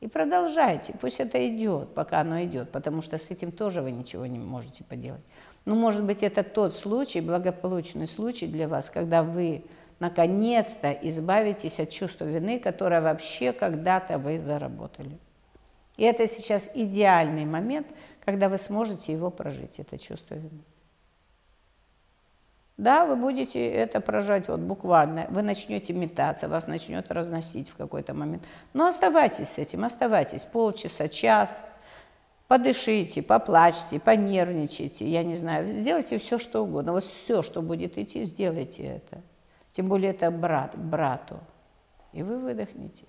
И продолжайте, пусть это идет, пока оно идет, потому что с этим тоже вы ничего не можете поделать. Но, может быть, это тот случай, благополучный случай для вас, когда вы наконец-то избавитесь от чувства вины, которое вообще когда-то вы заработали. И это сейчас идеальный момент, когда вы сможете его прожить, это чувство вины. Да, вы будете это прожать вот буквально, вы начнете метаться, вас начнет разносить в какой-то момент. Но оставайтесь с этим, оставайтесь полчаса, час, подышите, поплачьте, понервничайте, я не знаю, сделайте все, что угодно. Вот все, что будет идти, сделайте это. Тем более это брат, брату. И вы выдохнете.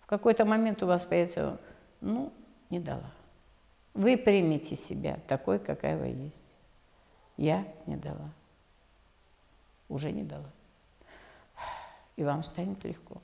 В какой-то момент у вас появится, ну, не дала. Вы примите себя такой, какая вы есть. Я не дала. Уже не дала. И вам станет легко.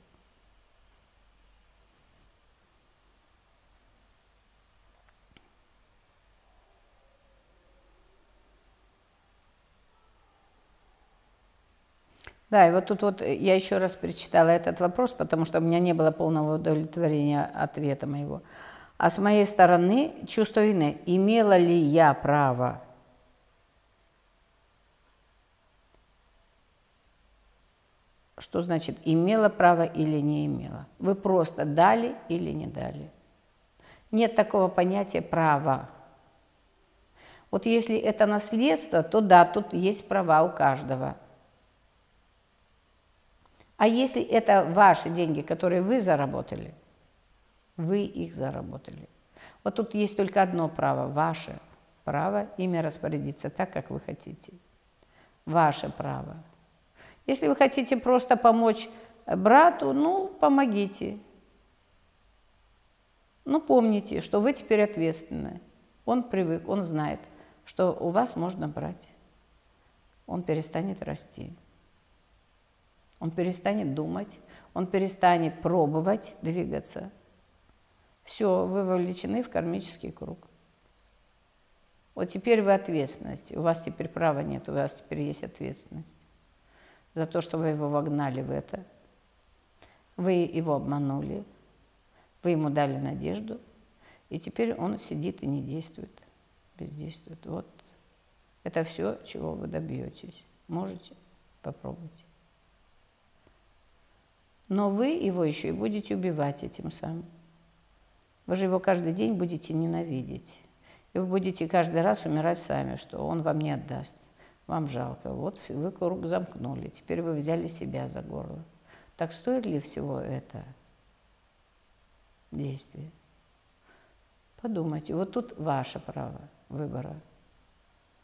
Да, и вот тут вот я еще раз перечитала этот вопрос, потому что у меня не было полного удовлетворения ответа моего. А с моей стороны чувство вины. Имела ли я право Что значит имела право или не имела? Вы просто дали или не дали. Нет такого понятия права. Вот если это наследство, то да, тут есть права у каждого. А если это ваши деньги, которые вы заработали, вы их заработали. Вот тут есть только одно право, ваше право ими распорядиться так, как вы хотите. Ваше право. Если вы хотите просто помочь брату, ну, помогите. Ну, помните, что вы теперь ответственны. Он привык, он знает, что у вас можно брать. Он перестанет расти. Он перестанет думать, он перестанет пробовать двигаться. Все, вы вовлечены в кармический круг. Вот теперь вы ответственность. У вас теперь права нет, у вас теперь есть ответственность за то, что вы его вогнали в это. Вы его обманули, вы ему дали надежду, и теперь он сидит и не действует, бездействует. Вот это все, чего вы добьетесь. Можете? Попробуйте. Но вы его еще и будете убивать этим самым. Вы же его каждый день будете ненавидеть. И вы будете каждый раз умирать сами, что он вам не отдаст. Вам жалко. Вот вы круг замкнули. Теперь вы взяли себя за горло. Так стоит ли всего это действие? Подумайте. Вот тут ваше право выбора.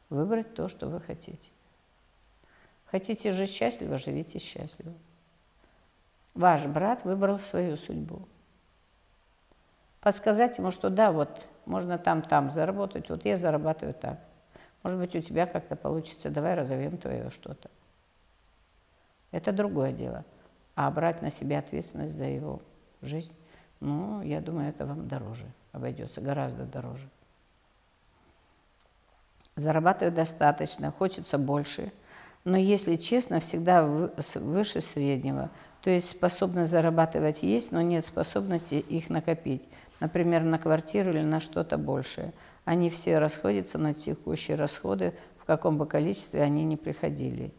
Выбрать то, что вы хотите. Хотите жить счастливо, живите счастливо. Ваш брат выбрал свою судьбу. Подсказать ему, что да, вот можно там-там заработать, вот я зарабатываю так. Может быть, у тебя как-то получится, давай разовьем твое что-то. Это другое дело. А брать на себя ответственность за его жизнь, ну, я думаю, это вам дороже обойдется, гораздо дороже. Зарабатываю достаточно, хочется больше, но, если честно, всегда выше среднего – то есть способность зарабатывать есть, но нет способности их накопить. Например, на квартиру или на что-то большее. Они все расходятся на текущие расходы, в каком бы количестве они ни приходили.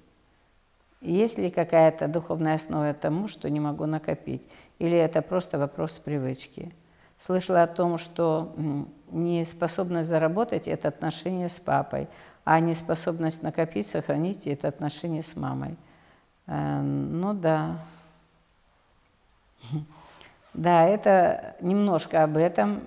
Есть ли какая-то духовная основа тому, что не могу накопить? Или это просто вопрос привычки? Слышала о том, что неспособность заработать – это отношение с папой, а неспособность накопить, сохранить – это отношение с мамой. Э, ну да. Да, это немножко об этом,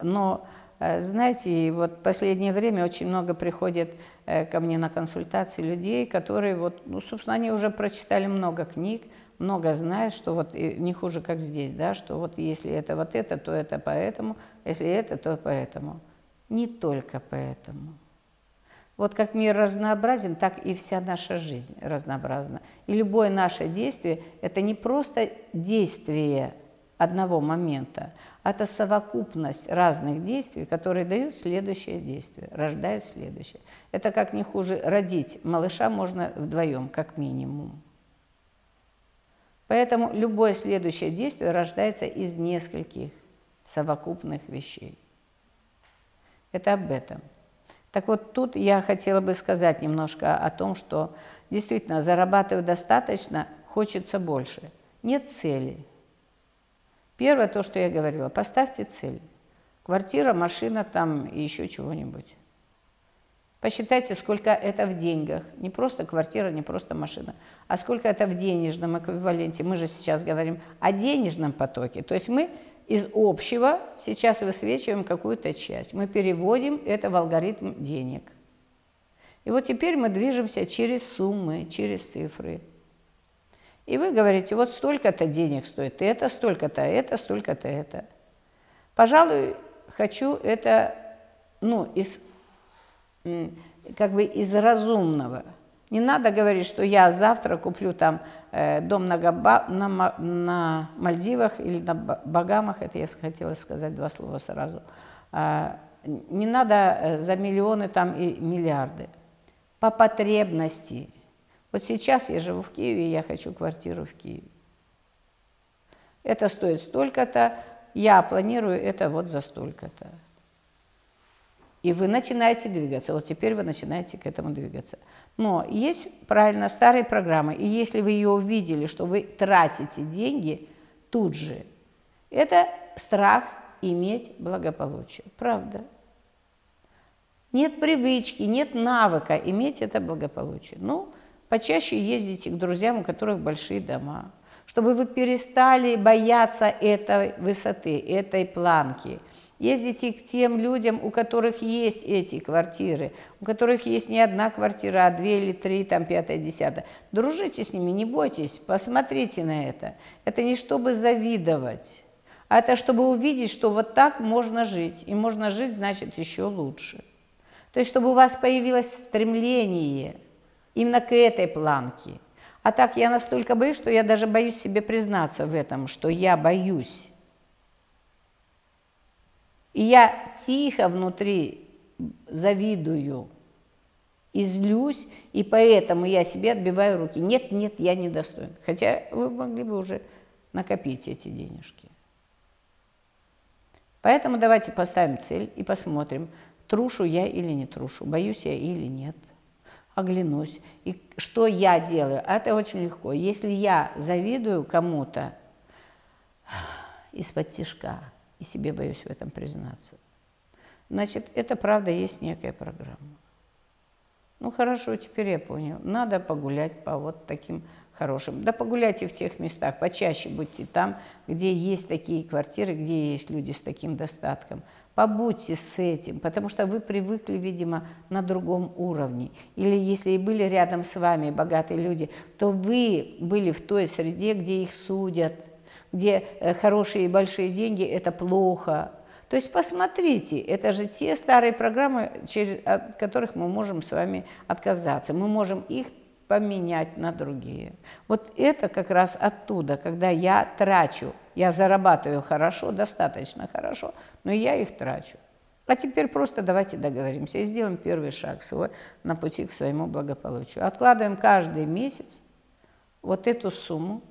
но Э, знаете, вот последнее время очень много приходит э, ко мне на консультации людей, которые вот, ну, собственно, они уже прочитали много книг, много знают, что вот не хуже, как здесь, да, что вот если это вот это, то это поэтому, если это, то поэтому. Не только поэтому. Вот как мир разнообразен, так и вся наша жизнь разнообразна. И любое наше действие – это не просто действие – одного момента. Это совокупность разных действий, которые дают следующее действие, рождают следующее. Это как не хуже родить малыша можно вдвоем, как минимум. Поэтому любое следующее действие рождается из нескольких совокупных вещей. Это об этом. Так вот, тут я хотела бы сказать немножко о том, что действительно, зарабатывая достаточно, хочется больше. Нет цели – Первое, то, что я говорила, поставьте цель. Квартира, машина там и еще чего-нибудь. Посчитайте, сколько это в деньгах. Не просто квартира, не просто машина, а сколько это в денежном эквиваленте. Мы же сейчас говорим о денежном потоке. То есть мы из общего сейчас высвечиваем какую-то часть. Мы переводим это в алгоритм денег. И вот теперь мы движемся через суммы, через цифры. И вы говорите, вот столько-то денег стоит это, столько-то это, столько-то это. Пожалуй, хочу это, ну, из, как бы из разумного. Не надо говорить, что я завтра куплю там э, дом на, Габа, на, на Мальдивах или на Багамах, это я хотела сказать два слова сразу. А, не надо э, за миллионы там и миллиарды. По потребности – вот сейчас я живу в Киеве, я хочу квартиру в Киеве. Это стоит столько-то, я планирую это вот за столько-то. И вы начинаете двигаться. Вот теперь вы начинаете к этому двигаться. Но есть, правильно, старые программы. И если вы ее увидели, что вы тратите деньги тут же, это страх иметь благополучие. Правда. Нет привычки, нет навыка иметь это благополучие. Ну, Почаще ездите к друзьям, у которых большие дома, чтобы вы перестали бояться этой высоты, этой планки. Ездите к тем людям, у которых есть эти квартиры, у которых есть не одна квартира, а две или три, там пятая, десятая. Дружите с ними, не бойтесь, посмотрите на это. Это не чтобы завидовать, а это чтобы увидеть, что вот так можно жить. И можно жить, значит, еще лучше. То есть, чтобы у вас появилось стремление – именно к этой планке. А так я настолько боюсь, что я даже боюсь себе признаться в этом, что я боюсь. И я тихо внутри завидую и злюсь, и поэтому я себе отбиваю руки. Нет, нет, я не достоин. Хотя вы могли бы уже накопить эти денежки. Поэтому давайте поставим цель и посмотрим, трушу я или не трушу, боюсь я или нет оглянусь. И что я делаю? Это очень легко. Если я завидую кому-то из-под тишка, и себе боюсь в этом признаться, значит, это правда есть некая программа. Ну хорошо, теперь я понял. Надо погулять по вот таким хорошим. Да погуляйте в тех местах, почаще будьте там, где есть такие квартиры, где есть люди с таким достатком – побудьте с этим, потому что вы привыкли, видимо, на другом уровне. Или если и были рядом с вами богатые люди, то вы были в той среде, где их судят, где э, хорошие и большие деньги – это плохо. То есть посмотрите, это же те старые программы, через, от которых мы можем с вами отказаться. Мы можем их поменять на другие. Вот это как раз оттуда, когда я трачу, я зарабатываю хорошо, достаточно хорошо, но я их трачу. А теперь просто давайте договоримся и сделаем первый шаг свой на пути к своему благополучию. Откладываем каждый месяц вот эту сумму.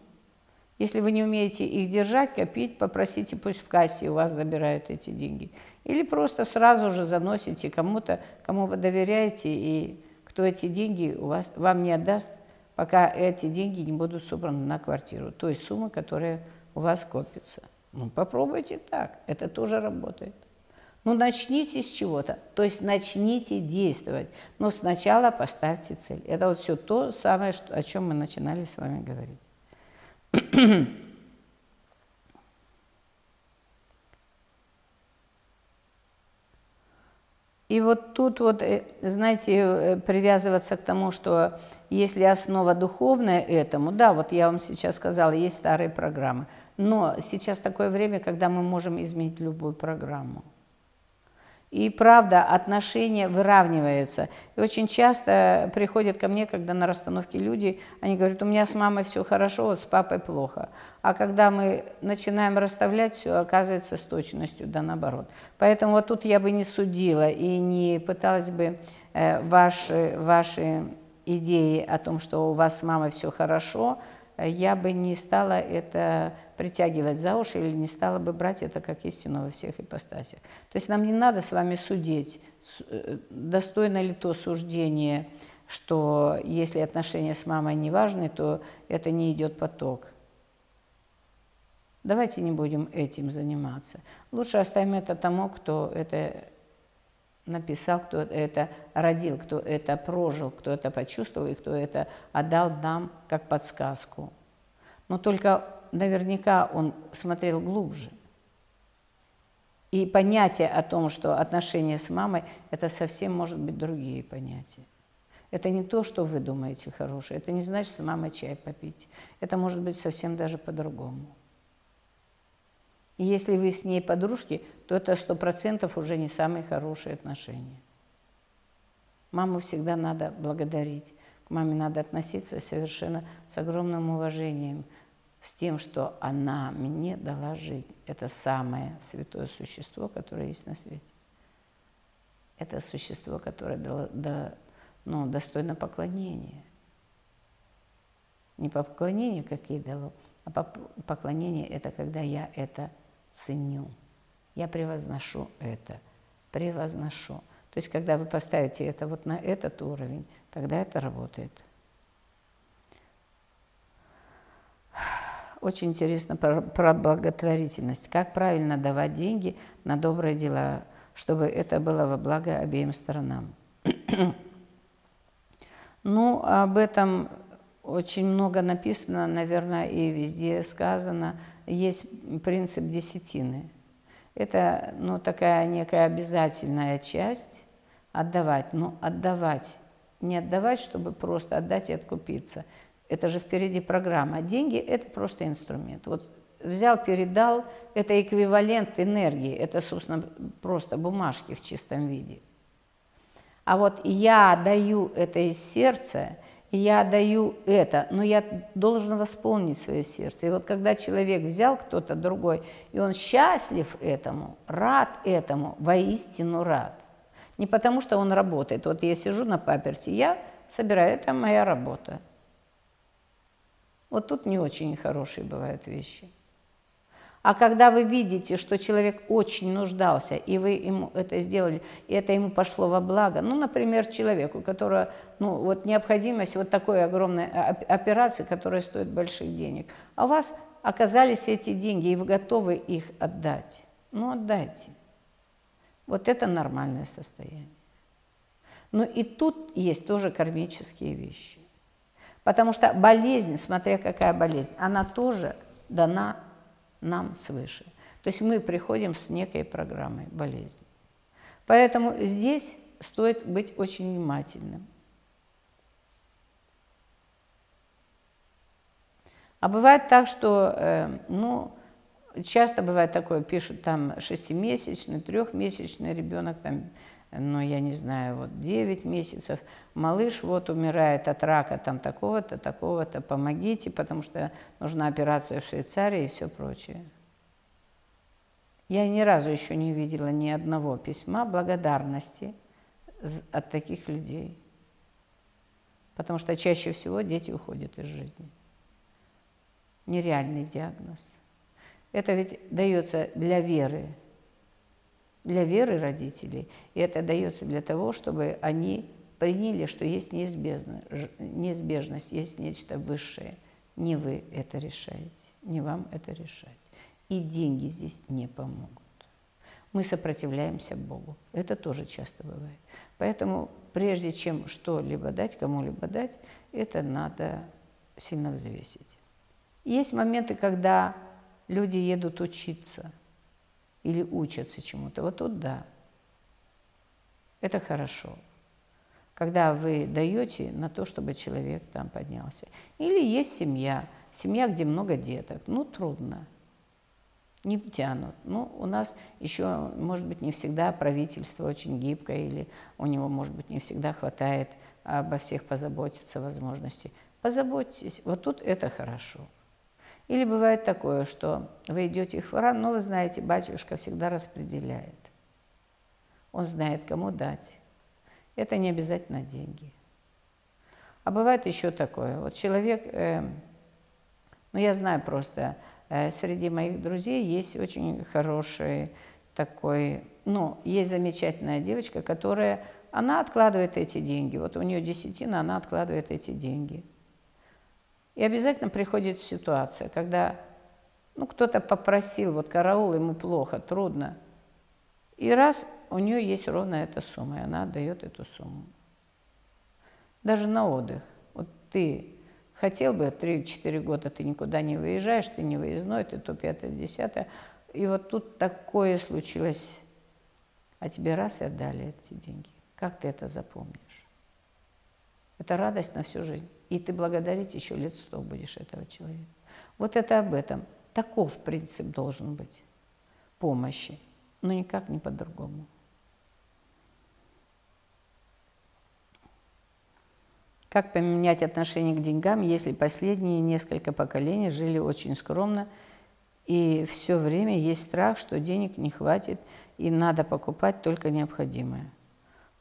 Если вы не умеете их держать, копить, попросите, пусть в кассе у вас забирают эти деньги. Или просто сразу же заносите кому-то, кому вы доверяете, и кто эти деньги у вас, вам не отдаст, пока эти деньги не будут собраны на квартиру, той суммы, которая у вас копится. Ну, попробуйте так, это тоже работает. Ну, начните с чего-то, то есть начните действовать, но сначала поставьте цель. Это вот все то самое, что, о чем мы начинали с вами говорить. И вот тут вот, э, знаете, э, привязываться к тому, что если основа духовная этому, да, вот я вам сейчас сказала, есть старые программы, но сейчас такое время, когда мы можем изменить любую программу. И правда, отношения выравниваются. И очень часто приходят ко мне, когда на расстановке люди, они говорят, у меня с мамой все хорошо, вот с папой плохо. А когда мы начинаем расставлять, все оказывается с точностью, да наоборот. Поэтому вот тут я бы не судила и не пыталась бы э, ваши, ваши идеи о том, что у вас с мамой все хорошо, я бы не стала это притягивать за уши или не стала бы брать это как истину во всех ипостасях. То есть нам не надо с вами судить, э, достойно ли то суждение, что если отношения с мамой не важны, то это не идет поток. Давайте не будем этим заниматься. Лучше оставим это тому, кто это написал, кто это родил, кто это прожил, кто это почувствовал и кто это отдал нам как подсказку. Но только наверняка он смотрел глубже. И понятие о том, что отношения с мамой, это совсем может быть другие понятия. Это не то, что вы думаете хорошее. Это не значит с мамой чай попить. Это может быть совсем даже по-другому. И если вы с ней подружки, то это сто процентов уже не самые хорошие отношения. Маму всегда надо благодарить. К маме надо относиться совершенно с огромным уважением – с тем, что она мне дала жизнь. Это самое святое существо, которое есть на свете. Это существо, которое дало, да, ну, достойно поклонения. Не поклонение, как ей дало, а поклонение – это когда я это ценю. Я превозношу это, превозношу. То есть, когда вы поставите это вот на этот уровень, тогда это работает. Очень интересно про, про благотворительность. Как правильно давать деньги на добрые дела, чтобы это было во благо обеим сторонам. ну, об этом очень много написано, наверное, и везде сказано. Есть принцип десятины. Это ну, такая некая обязательная часть отдавать. Но отдавать, не отдавать, чтобы просто отдать и откупиться – это же впереди программа. Деньги – это просто инструмент. Вот взял, передал – это эквивалент энергии. Это, собственно, просто бумажки в чистом виде. А вот я даю это из сердца, я даю это, но я должен восполнить свое сердце. И вот когда человек взял кто-то другой, и он счастлив этому, рад этому, воистину рад. Не потому, что он работает. Вот я сижу на паперти, я собираю, это моя работа. Вот тут не очень хорошие бывают вещи. А когда вы видите, что человек очень нуждался, и вы ему это сделали, и это ему пошло во благо, ну, например, человеку, у которого, ну, вот необходимость вот такой огромной операции, которая стоит больших денег, а у вас оказались эти деньги, и вы готовы их отдать, ну, отдайте. Вот это нормальное состояние. Но и тут есть тоже кармические вещи. Потому что болезнь, смотря какая болезнь, она тоже дана нам свыше. То есть мы приходим с некой программой болезни. Поэтому здесь стоит быть очень внимательным. А бывает так, что, э, ну, часто бывает такое, пишут там шестимесячный, трехмесячный ребенок, там ну, я не знаю, вот 9 месяцев, малыш вот умирает от рака там такого-то, такого-то, помогите, потому что нужна операция в Швейцарии и все прочее. Я ни разу еще не видела ни одного письма благодарности от таких людей. Потому что чаще всего дети уходят из жизни. Нереальный диагноз. Это ведь дается для веры, для веры родителей. И это дается для того, чтобы они приняли, что есть неизбежность, неизбежность, есть нечто высшее. Не вы это решаете, не вам это решать. И деньги здесь не помогут. Мы сопротивляемся Богу. Это тоже часто бывает. Поэтому прежде чем что-либо дать, кому-либо дать, это надо сильно взвесить. Есть моменты, когда люди едут учиться или учатся чему-то. Вот тут да. Это хорошо. Когда вы даете на то, чтобы человек там поднялся. Или есть семья, семья, где много деток. Ну, трудно. Не тянут. Ну, у нас еще, может быть, не всегда правительство очень гибкое, или у него, может быть, не всегда хватает обо всех позаботиться возможностей. Позаботьтесь. Вот тут это хорошо. Или бывает такое, что вы идете в храм, но вы знаете, батюшка всегда распределяет. Он знает, кому дать. Это не обязательно деньги. А бывает еще такое. Вот человек, э, ну я знаю просто, э, среди моих друзей есть очень хороший такой, ну, есть замечательная девочка, которая, она откладывает эти деньги. Вот у нее десятина, она откладывает эти деньги – и обязательно приходит ситуация, когда ну, кто-то попросил, вот караул, ему плохо, трудно. И раз у нее есть ровно эта сумма, и она отдает эту сумму. Даже на отдых. Вот ты хотел бы 3-4 года, ты никуда не выезжаешь, ты не выездной, ты то 5-10. И вот тут такое случилось, а тебе раз и отдали эти деньги. Как ты это запомнишь? Это радость на всю жизнь. И ты благодарить еще лет сто будешь этого человека. Вот это об этом. Таков принцип должен быть помощи, но никак не по-другому. Как поменять отношение к деньгам, если последние несколько поколений жили очень скромно, и все время есть страх, что денег не хватит, и надо покупать только необходимое?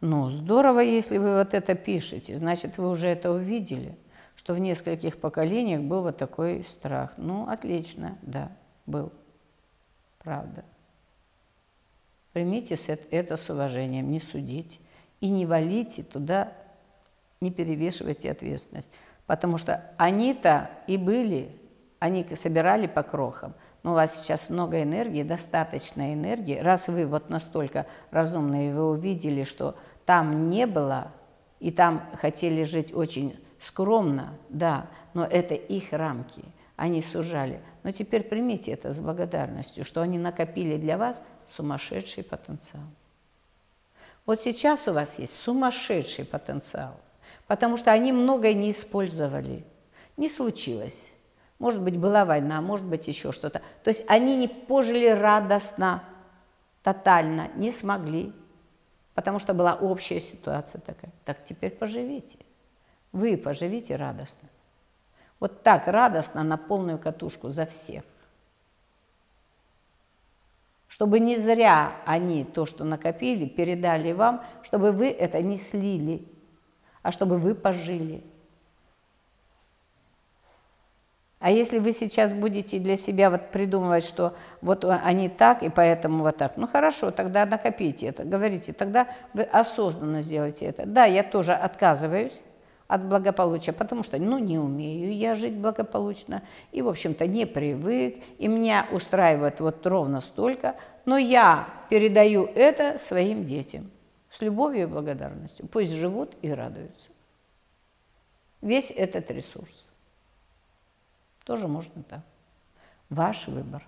Ну, здорово, если вы вот это пишете, значит, вы уже это увидели, что в нескольких поколениях был вот такой страх. Ну, отлично, да, был. Правда. Примите это с уважением, не судите. И не валите туда, не перевешивайте ответственность. Потому что они-то и были, они собирали по крохам – но у вас сейчас много энергии, достаточно энергии. Раз вы вот настолько разумные, вы увидели, что там не было, и там хотели жить очень скромно, да, но это их рамки, они сужали. Но теперь примите это с благодарностью, что они накопили для вас сумасшедший потенциал. Вот сейчас у вас есть сумасшедший потенциал, потому что они многое не использовали. Не случилось. Может быть, была война, может быть, еще что-то. То есть они не пожили радостно, тотально, не смогли, потому что была общая ситуация такая. Так теперь поживите. Вы поживите радостно. Вот так радостно на полную катушку за всех. Чтобы не зря они то, что накопили, передали вам, чтобы вы это не слили, а чтобы вы пожили – а если вы сейчас будете для себя вот придумывать, что вот они так, и поэтому вот так, ну хорошо, тогда накопите это, говорите, тогда вы осознанно сделайте это. Да, я тоже отказываюсь от благополучия, потому что, ну, не умею я жить благополучно, и, в общем-то, не привык, и меня устраивает вот ровно столько, но я передаю это своим детям с любовью и благодарностью. Пусть живут и радуются. Весь этот ресурс. Тоже можно так. Ваш выбор.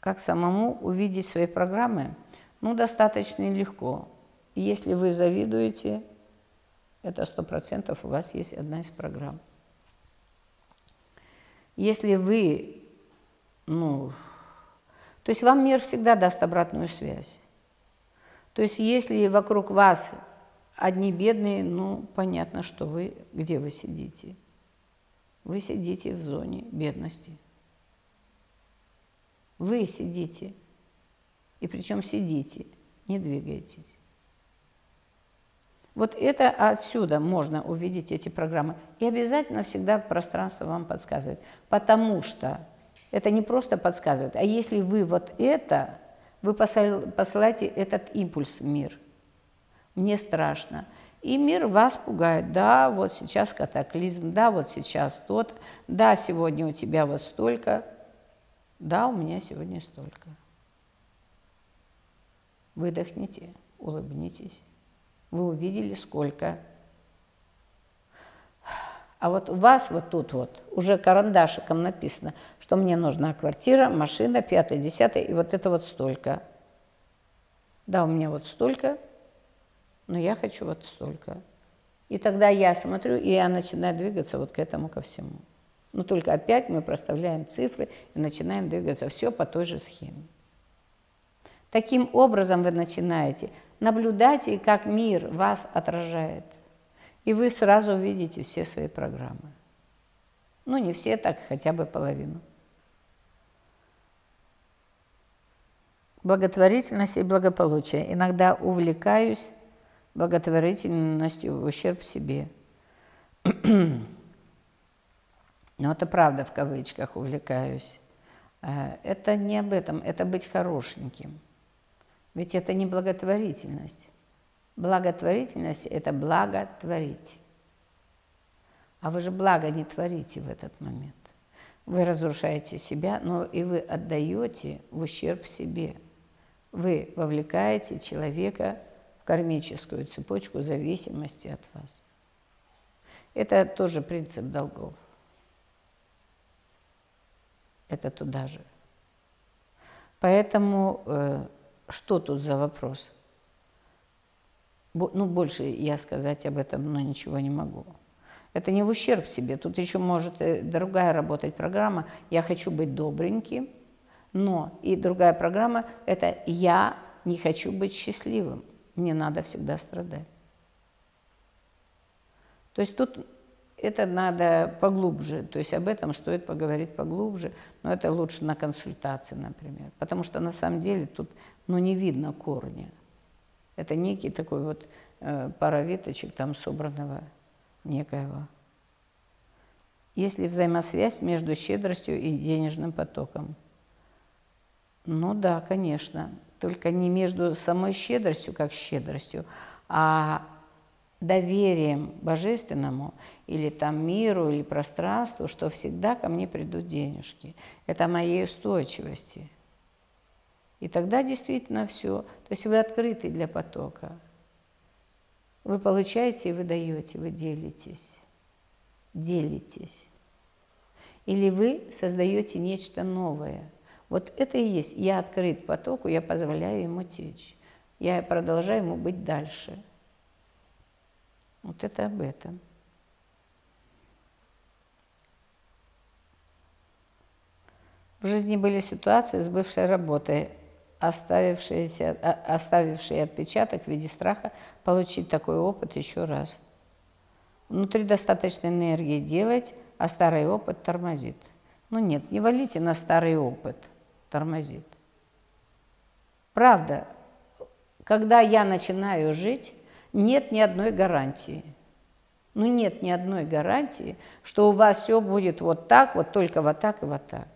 Как самому увидеть свои программы? Ну, достаточно легко. Если вы завидуете, это сто процентов у вас есть одна из программ. Если вы, ну, то есть вам мир всегда даст обратную связь. То есть если вокруг вас Одни бедные, ну, понятно, что вы, где вы сидите. Вы сидите в зоне бедности. Вы сидите. И причем сидите, не двигаетесь. Вот это отсюда можно увидеть эти программы. И обязательно всегда пространство вам подсказывает. Потому что Это не просто подсказывает, а если вы вот это, вы посылаете этот импульс в мир. Мне страшно. И мир вас пугает. Да, вот сейчас катаклизм, да, вот сейчас тот, да, сегодня у тебя вот столько, да, у меня сегодня столько. Выдохните, улыбнитесь. Вы увидели, сколько а вот у вас вот тут вот уже карандашиком написано, что мне нужна квартира, машина, пятое, десятое, и вот это вот столько. Да, у меня вот столько, но я хочу вот столько. И тогда я смотрю, и я начинаю двигаться вот к этому, ко всему. Но только опять мы проставляем цифры и начинаем двигаться все по той же схеме. Таким образом вы начинаете наблюдать, и как мир вас отражает. И вы сразу увидите все свои программы. Ну, не все, так хотя бы половину. Благотворительность и благополучие. Иногда увлекаюсь благотворительностью в ущерб себе. Но это правда в кавычках увлекаюсь. Э, это не об этом, это быть хорошеньким. Ведь это не благотворительность. Благотворительность – это благотворить. А вы же благо не творите в этот момент. Вы разрушаете себя, но и вы отдаете в ущерб себе. Вы вовлекаете человека в кармическую цепочку зависимости от вас. Это тоже принцип долгов. Это туда же. Поэтому э, что тут за вопрос? Ну, больше я сказать об этом, но ничего не могу. Это не в ущерб себе. Тут еще может э, другая работать программа «Я хочу быть добреньким», но и другая программа – это «Я не хочу быть счастливым, мне надо всегда страдать». То есть тут это надо поглубже, то есть об этом стоит поговорить поглубже, но это лучше на консультации, например, потому что на самом деле тут ну, не видно корня. Это некий такой вот э, пара веточек там собранного некоего. Есть ли взаимосвязь между щедростью и денежным потоком? Ну да, конечно. Только не между самой щедростью, как щедростью, а доверием божественному или там миру, или пространству, что всегда ко мне придут денежки. Это моей устойчивости – и тогда действительно все. То есть вы открыты для потока. Вы получаете вы даете, вы делитесь. Делитесь. Или вы создаете нечто новое. Вот это и есть. Я открыт потоку, я позволяю ему течь. Я продолжаю ему быть дальше. Вот это об этом. В жизни были ситуации с бывшей работой, оставившие отпечаток в виде страха получить такой опыт еще раз. Внутри достаточно энергии делать, а старый опыт тормозит. Ну нет, не валите на старый опыт, тормозит. Правда, когда я начинаю жить, нет ни одной гарантии. Ну нет ни одной гарантии, что у вас все будет вот так, вот только вот так и вот так.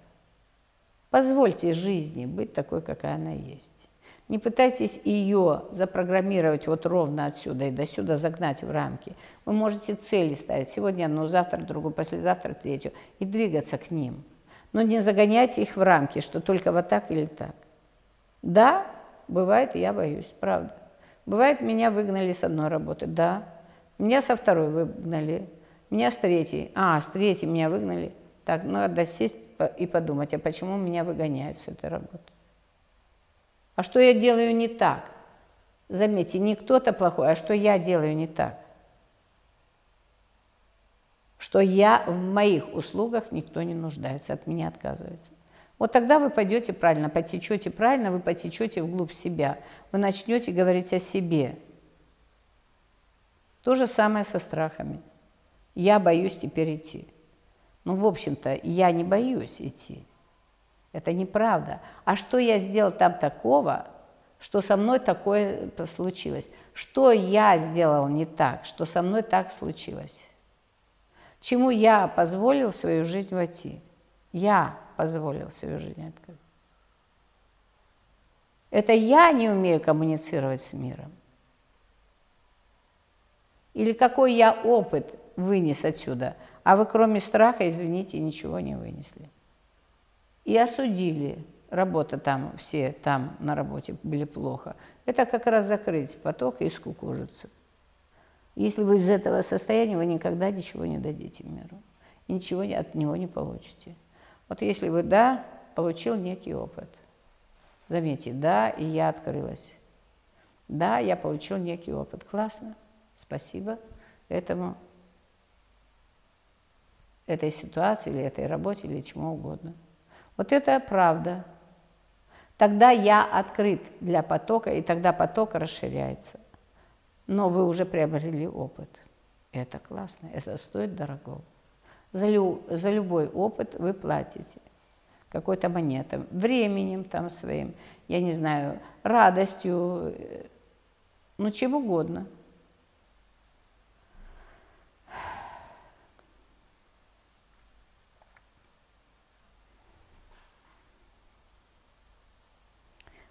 Позвольте жизни быть такой, какая она есть. Не пытайтесь ее запрограммировать вот ровно отсюда и до сюда загнать в рамки. Вы можете цели ставить сегодня одну, завтра другую, послезавтра третью и двигаться к ним. Но не загоняйте их в рамки, что только вот так или так. Да, бывает, я боюсь, правда. Бывает, меня выгнали с одной работы, да. Меня со второй выгнали, меня с третьей. А, с третьей меня выгнали. Так, надо сесть и подумать, а почему меня выгоняют с этой работы? А что я делаю не так? Заметьте, не кто-то плохой, а что я делаю не так? Что я в моих услугах никто не нуждается, от меня отказывается. Вот тогда вы пойдете правильно, потечете правильно, вы потечете вглубь себя. Вы начнете говорить о себе. То же самое со страхами. Я боюсь теперь идти. Ну, в общем-то, я не боюсь идти. Это неправда. А что я сделал там такого, что со мной такое случилось? Что я сделал не так, что со мной так случилось? Чему я позволил свою жизнь войти? Я позволил себе жизнь открыть. Это я не умею коммуницировать с миром. Или какой я опыт вынес отсюда, а вы кроме страха, извините, ничего не вынесли. И осудили. Работа там, все там на работе были плохо. Это как раз закрыть поток и скукожиться. Если вы из этого состояния, вы никогда ничего не дадите миру. И ничего от него не получите. Вот если вы, да, получил некий опыт. Заметьте, да, и я открылась. Да, я получил некий опыт. Классно. Спасибо этому, этой ситуации или этой работе или чему угодно. Вот это правда. Тогда я открыт для потока, и тогда поток расширяется. Но вы уже приобрели опыт. Это классно, это стоит дорого. За, лю, за любой опыт вы платите какой-то монетой, временем там своим, я не знаю, радостью, э, ну чем угодно –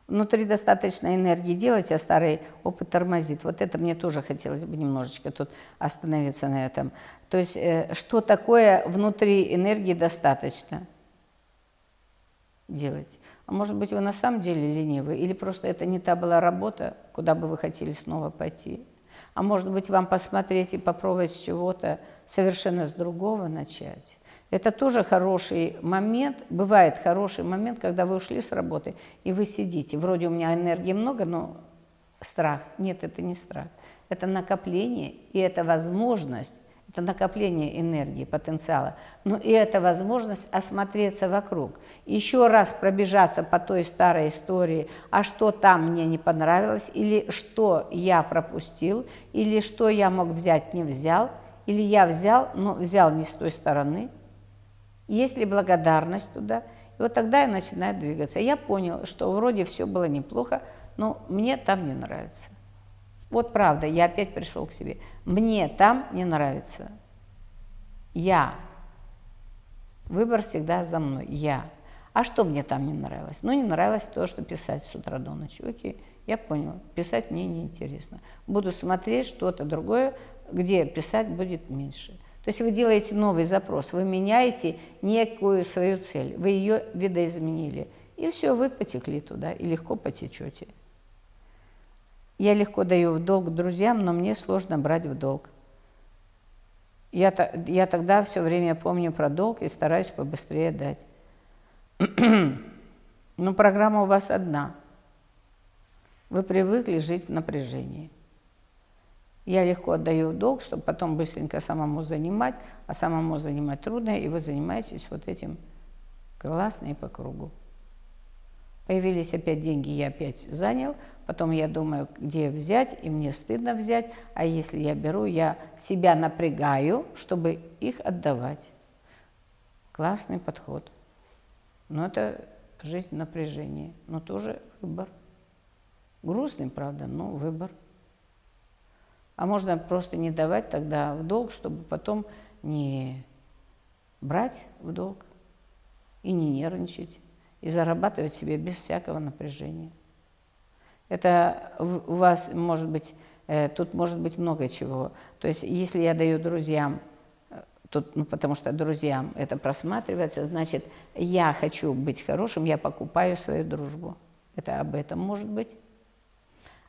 внутри достаточно энергии делать, а старый опыт тормозит. Вот это мне тоже хотелось бы немножечко тут остановиться на этом. То есть, э, что такое внутри энергии достаточно делать? А может быть, вы на самом деле ленивы, или просто это не та была работа, куда бы вы хотели снова пойти? А может быть, вам посмотреть и попробовать с чего-то совершенно с другого начать? Это тоже хороший момент, бывает хороший момент, когда вы ушли с работы, и вы сидите. Вроде у меня энергии много, но страх. Нет, это не страх. Это накопление, и это возможность, это накопление энергии, потенциала, но и это возможность осмотреться вокруг. Еще раз пробежаться по той старой истории, а что там мне не понравилось, или что я пропустил, или что я мог взять, не взял, или я взял, но взял не с той стороны – есть ли благодарность туда. И вот тогда я начинаю двигаться. Я понял, что вроде все было неплохо, но мне там не нравится. Вот правда, я опять пришел к себе. Мне там не нравится. Я. Выбор всегда за мной. Я. А что мне там не нравилось? Ну, не нравилось то, что писать с утра до ночи. Окей, я понял. Писать мне неинтересно. Буду смотреть что-то другое, где писать будет меньше. То есть вы делаете новый запрос, вы меняете некую свою цель, вы ее видоизменили. И все, вы потекли туда и легко потечете. Я легко даю в долг друзьям, но мне сложно брать в долг. Я, я тогда все время помню про долг и стараюсь побыстрее дать. Но программа у вас одна. Вы привыкли жить в напряжении. Я легко отдаю долг, чтобы потом быстренько самому занимать, а самому занимать трудно, и вы занимаетесь вот этим классно и по кругу. Появились опять деньги, я опять занял, потом я думаю, где взять, и мне стыдно взять, а если я беру, я себя напрягаю, чтобы их отдавать. Классный подход. Но это жизнь в напряжении, но тоже выбор. Грустный, правда, но выбор. А можно просто не давать тогда в долг, чтобы потом не брать в долг и не нервничать, и зарабатывать себе без всякого напряжения. Это у вас может быть, э, тут может быть много чего. То есть если я даю друзьям, э, тут, ну, потому что друзьям это просматривается, значит, я хочу быть хорошим, я покупаю свою дружбу. Это об этом может быть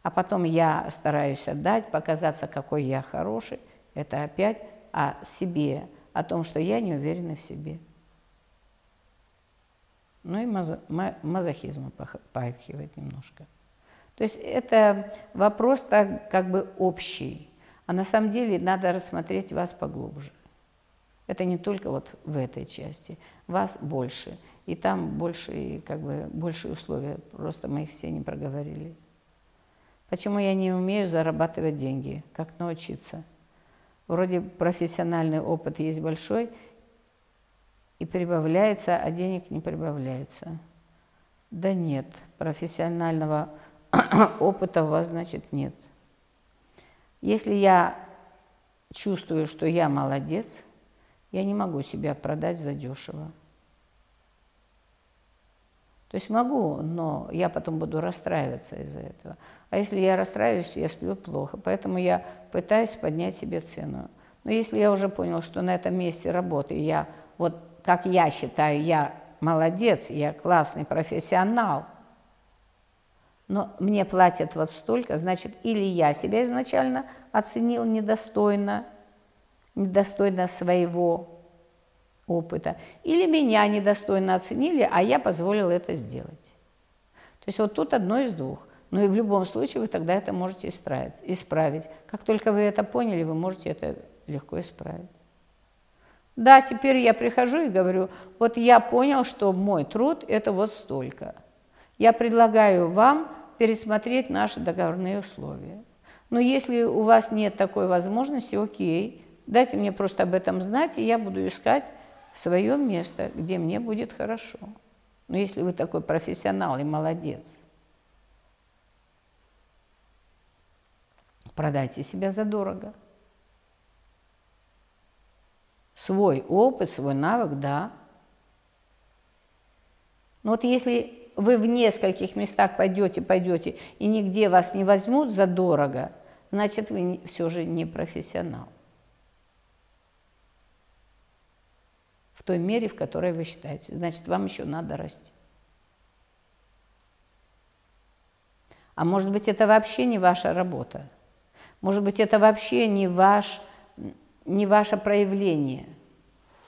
а потом я стараюсь отдать, показаться, какой я хороший. Это опять о себе, о том, что я не уверена в себе. Ну и мазо, мазохизм поахивает немножко. То есть это вопрос так как бы общий, а на самом деле надо рассмотреть вас поглубже. Это не только вот в этой части, вас больше, и там больше, как бы, больше условия, просто мы их все не проговорили. Почему я не умею зарабатывать деньги? Как научиться? Вроде профессиональный опыт есть большой, и прибавляется, а денег не прибавляется. Да нет, профессионального опыта у вас, значит, нет. Если я чувствую, что я молодец, я не могу себя продать за дешево. То есть могу, но я потом буду расстраиваться из-за этого. А если я расстраиваюсь, я сплю плохо. Поэтому я пытаюсь поднять себе цену. Но если я уже понял, что на этом месте работы я, вот как я считаю, я молодец, я классный профессионал, но мне платят вот столько, значит, или я себя изначально оценил недостойно, недостойно своего опыта, или меня недостойно оценили, а я позволил это сделать. То есть вот тут одно из двух. Но и в любом случае вы тогда это можете исправить. исправить. Как только вы это поняли, вы можете это легко исправить. Да, теперь я прихожу и говорю, вот я понял, что мой труд – это вот столько. Я предлагаю вам пересмотреть наши договорные условия. Но если у вас нет такой возможности, окей, дайте мне просто об этом знать, и я буду искать свое место, где мне будет хорошо. Но если вы такой профессионал и молодец, продайте себя задорого. Свой опыт, свой навык, да. Но вот если вы в нескольких местах пойдете, пойдете, и нигде вас не возьмут задорого, значит, вы все же не профессионал. В той мере, в которой вы считаете. Значит, вам еще надо расти. А может быть, это вообще не ваша работа. Может быть, это вообще не, ваш, не ваше проявление.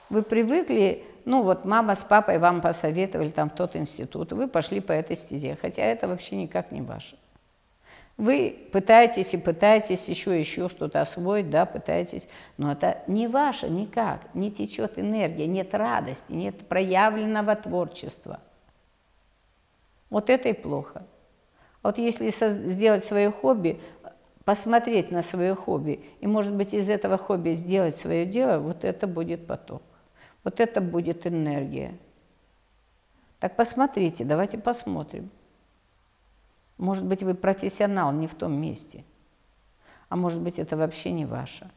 Вы привыкли, ну вот мама с папой вам посоветовали там в тот институт, вы пошли по этой стезе, хотя это вообще никак не ваше. Вы пытаетесь и пытаетесь еще еще что-то освоить, да, пытаетесь, но это не ваше никак, не течет энергия, нет радости, нет проявленного творчества. Вот это и плохо. Вот если сделать свое хобби, посмотреть на свое хобби, и, может быть, из этого хобби сделать свое дело, вот это будет поток. Вот это будет энергия. Так посмотрите, давайте посмотрим. Может быть, вы профессионал не в том месте, а может быть, это вообще не ваше.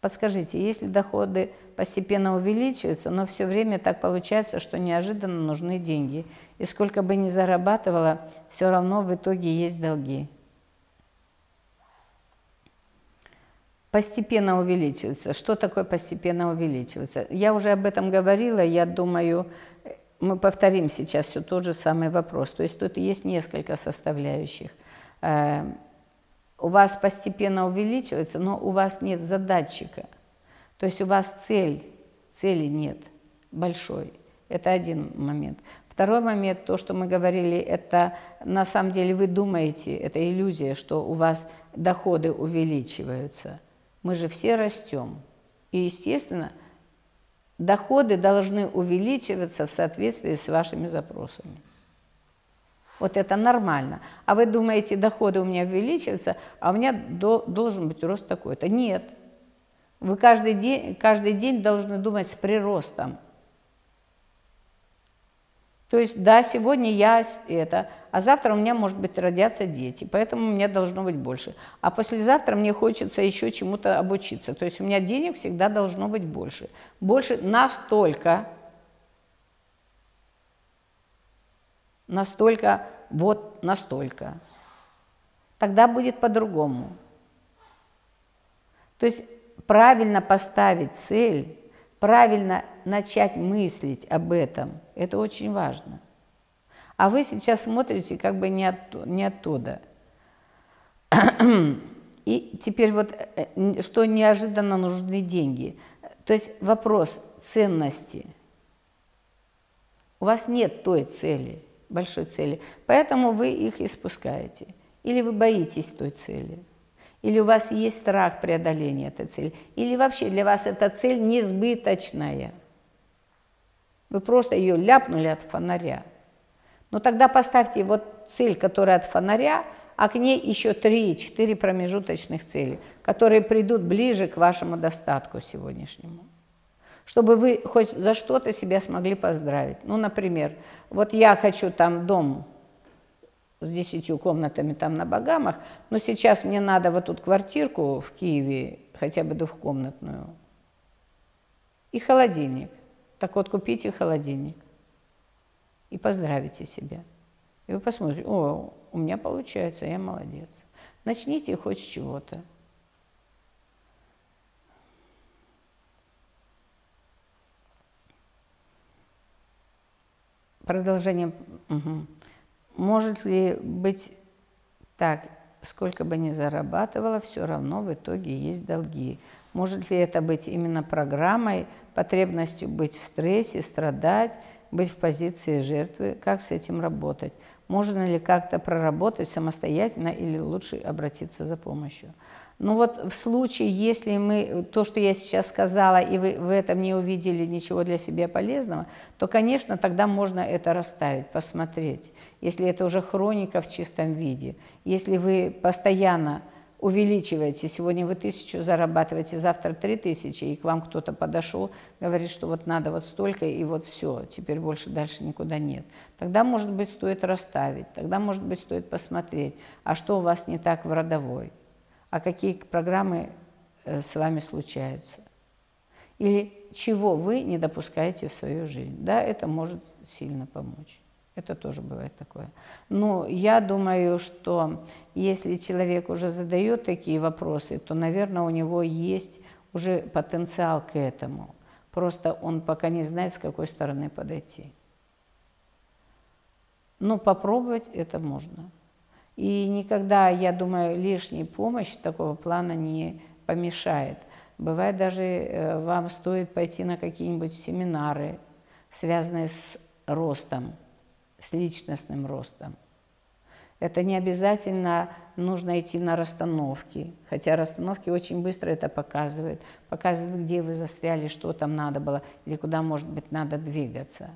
Подскажите, если доходы постепенно увеличиваются, но все время так получается, что неожиданно нужны деньги, и сколько бы ни зарабатывала, все равно в итоге есть долги – постепенно увеличивается. Что такое постепенно увеличивается? Я уже об этом говорила, я думаю, мы повторим сейчас все тот же самый вопрос. То есть тут есть несколько составляющих. Э, у вас постепенно увеличивается, но у вас нет задатчика. То есть у вас цель, цели нет большой. Это один момент. Второй момент, то, что мы говорили, это на самом деле вы думаете, это иллюзия, что у вас доходы увеличиваются – мы же все растем. И, естественно, доходы должны увеличиваться в соответствии с вашими запросами. Вот это нормально. А вы думаете, доходы у меня увеличиваются, а у меня до, должен быть рост такой-то. Нет. Вы каждый день, каждый день должны думать с приростом. То есть, да, сегодня я это, а завтра у меня, может быть, родятся дети, поэтому у меня должно быть больше. А послезавтра мне хочется еще чему-то обучиться. То есть у меня денег всегда должно быть больше. Больше настолько, настолько, вот настолько. Тогда будет по-другому. То есть правильно поставить цель, правильно начать мыслить об этом, это очень важно. А вы сейчас смотрите как бы не, от, не оттуда. И теперь вот, э, что неожиданно нужны деньги. То есть вопрос ценности. У вас нет той цели, большой цели, поэтому вы их испускаете. Или вы боитесь той цели. Или у вас есть страх преодоления этой цели. Или вообще для вас эта цель несбыточная. Вы просто ее ляпнули от фонаря. Но тогда поставьте вот цель, которая от фонаря, а к ней еще 3-4 промежуточных цели, которые придут ближе к вашему достатку сегодняшнему. Чтобы вы хоть за что-то себя смогли поздравить. Ну, например, вот я хочу там дом с десятью комнатами там на Багамах, но сейчас мне надо вот тут квартирку в Киеве, хотя бы двухкомнатную, и холодильник. Так вот, купите холодильник. и поздравите себя. И вы посмотрите, о, у меня получается, я молодец. Начните хоть с чего-то. Продолжение. Угу. Может ли быть так, сколько бы ни зарабатывала, все равно в итоге есть долги? Может ли это быть именно программой, потребностью быть в стрессе, страдать, быть в позиции жертвы? Как с этим работать? Можно ли как-то проработать самостоятельно или лучше обратиться за помощью? Ну вот в случае, если мы, то, что я сейчас сказала, и вы в этом не увидели ничего для себя полезного, то, конечно, тогда можно это расставить, посмотреть. Если это уже хроника в чистом виде, если вы постоянно увеличиваете, сегодня вы тысячу зарабатываете, завтра три тысячи, и к вам кто-то подошел, говорит, что вот надо вот столько, и вот все, теперь больше дальше никуда нет. Тогда, может быть, стоит расставить, тогда, может быть, стоит посмотреть, а что у вас не так в родовой а какие программы э, с вами случаются. Или чего вы не допускаете в свою жизнь. Да, это может сильно помочь. Это тоже бывает такое. Но я думаю, что если человек уже задает такие вопросы, то, наверное, у него есть уже потенциал к этому. Просто он пока не знает, с какой стороны подойти. Но попробовать это можно. И никогда, я думаю, лишняя помощь такого плана не помешает. Бывает даже э, вам стоит пойти на какие-нибудь семинары, связанные с ростом, с личностным ростом. Это не обязательно нужно идти на расстановки, хотя расстановки очень быстро это показывают. Показывают, где вы застряли, что там надо было, или куда, может быть, надо двигаться.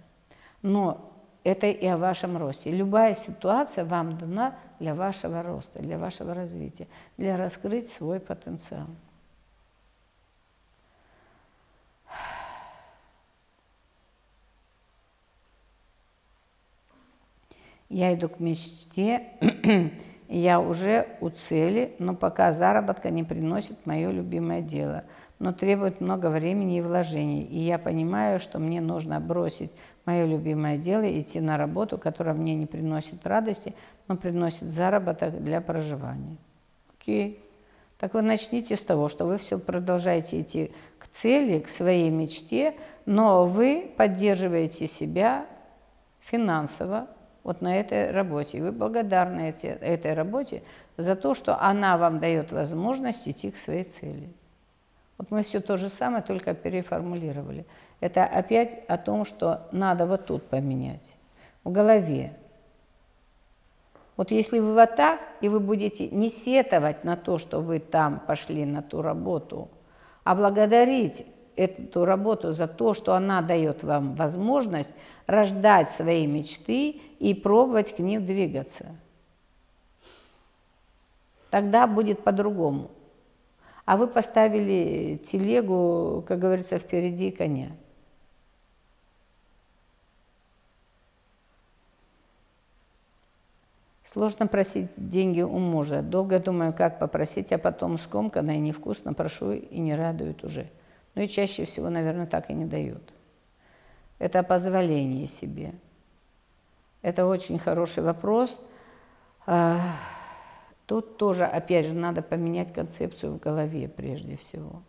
Но это и о вашем росте. Любая ситуация вам дана для вашего роста, для вашего развития, для раскрыть свой потенциал. Я иду к мечте, я уже у цели, но пока заработка не приносит мое любимое дело, но требует много времени и вложений. И я понимаю, что мне нужно бросить мое любимое дело – идти на работу, которая мне не приносит радости, но приносит заработок для проживания. Окей. Так вы начните с того, что вы все продолжаете идти к цели, к своей мечте, но вы поддерживаете себя финансово вот на этой работе. И вы благодарны эти, этой работе за то, что она вам дает возможность идти к своей цели. Вот мы все то же самое, только переформулировали. Это опять о том, что надо вот тут поменять, в голове. Вот если вы вот так, и вы будете не сетовать на то, что вы там пошли на ту работу, а благодарить эту работу за то, что она дает вам возможность рождать свои мечты и пробовать к ним двигаться. Тогда будет по-другому. А вы поставили телегу, как говорится, впереди коня. Сложно просить деньги у мужа. Долго думаю, как попросить, а потом скомканно и невкусно прошу и не радует уже. Ну и чаще всего, наверное, так и не дают. Это позволение себе. Это очень хороший вопрос. А, тут тоже, опять же, надо поменять концепцию в голове прежде всего.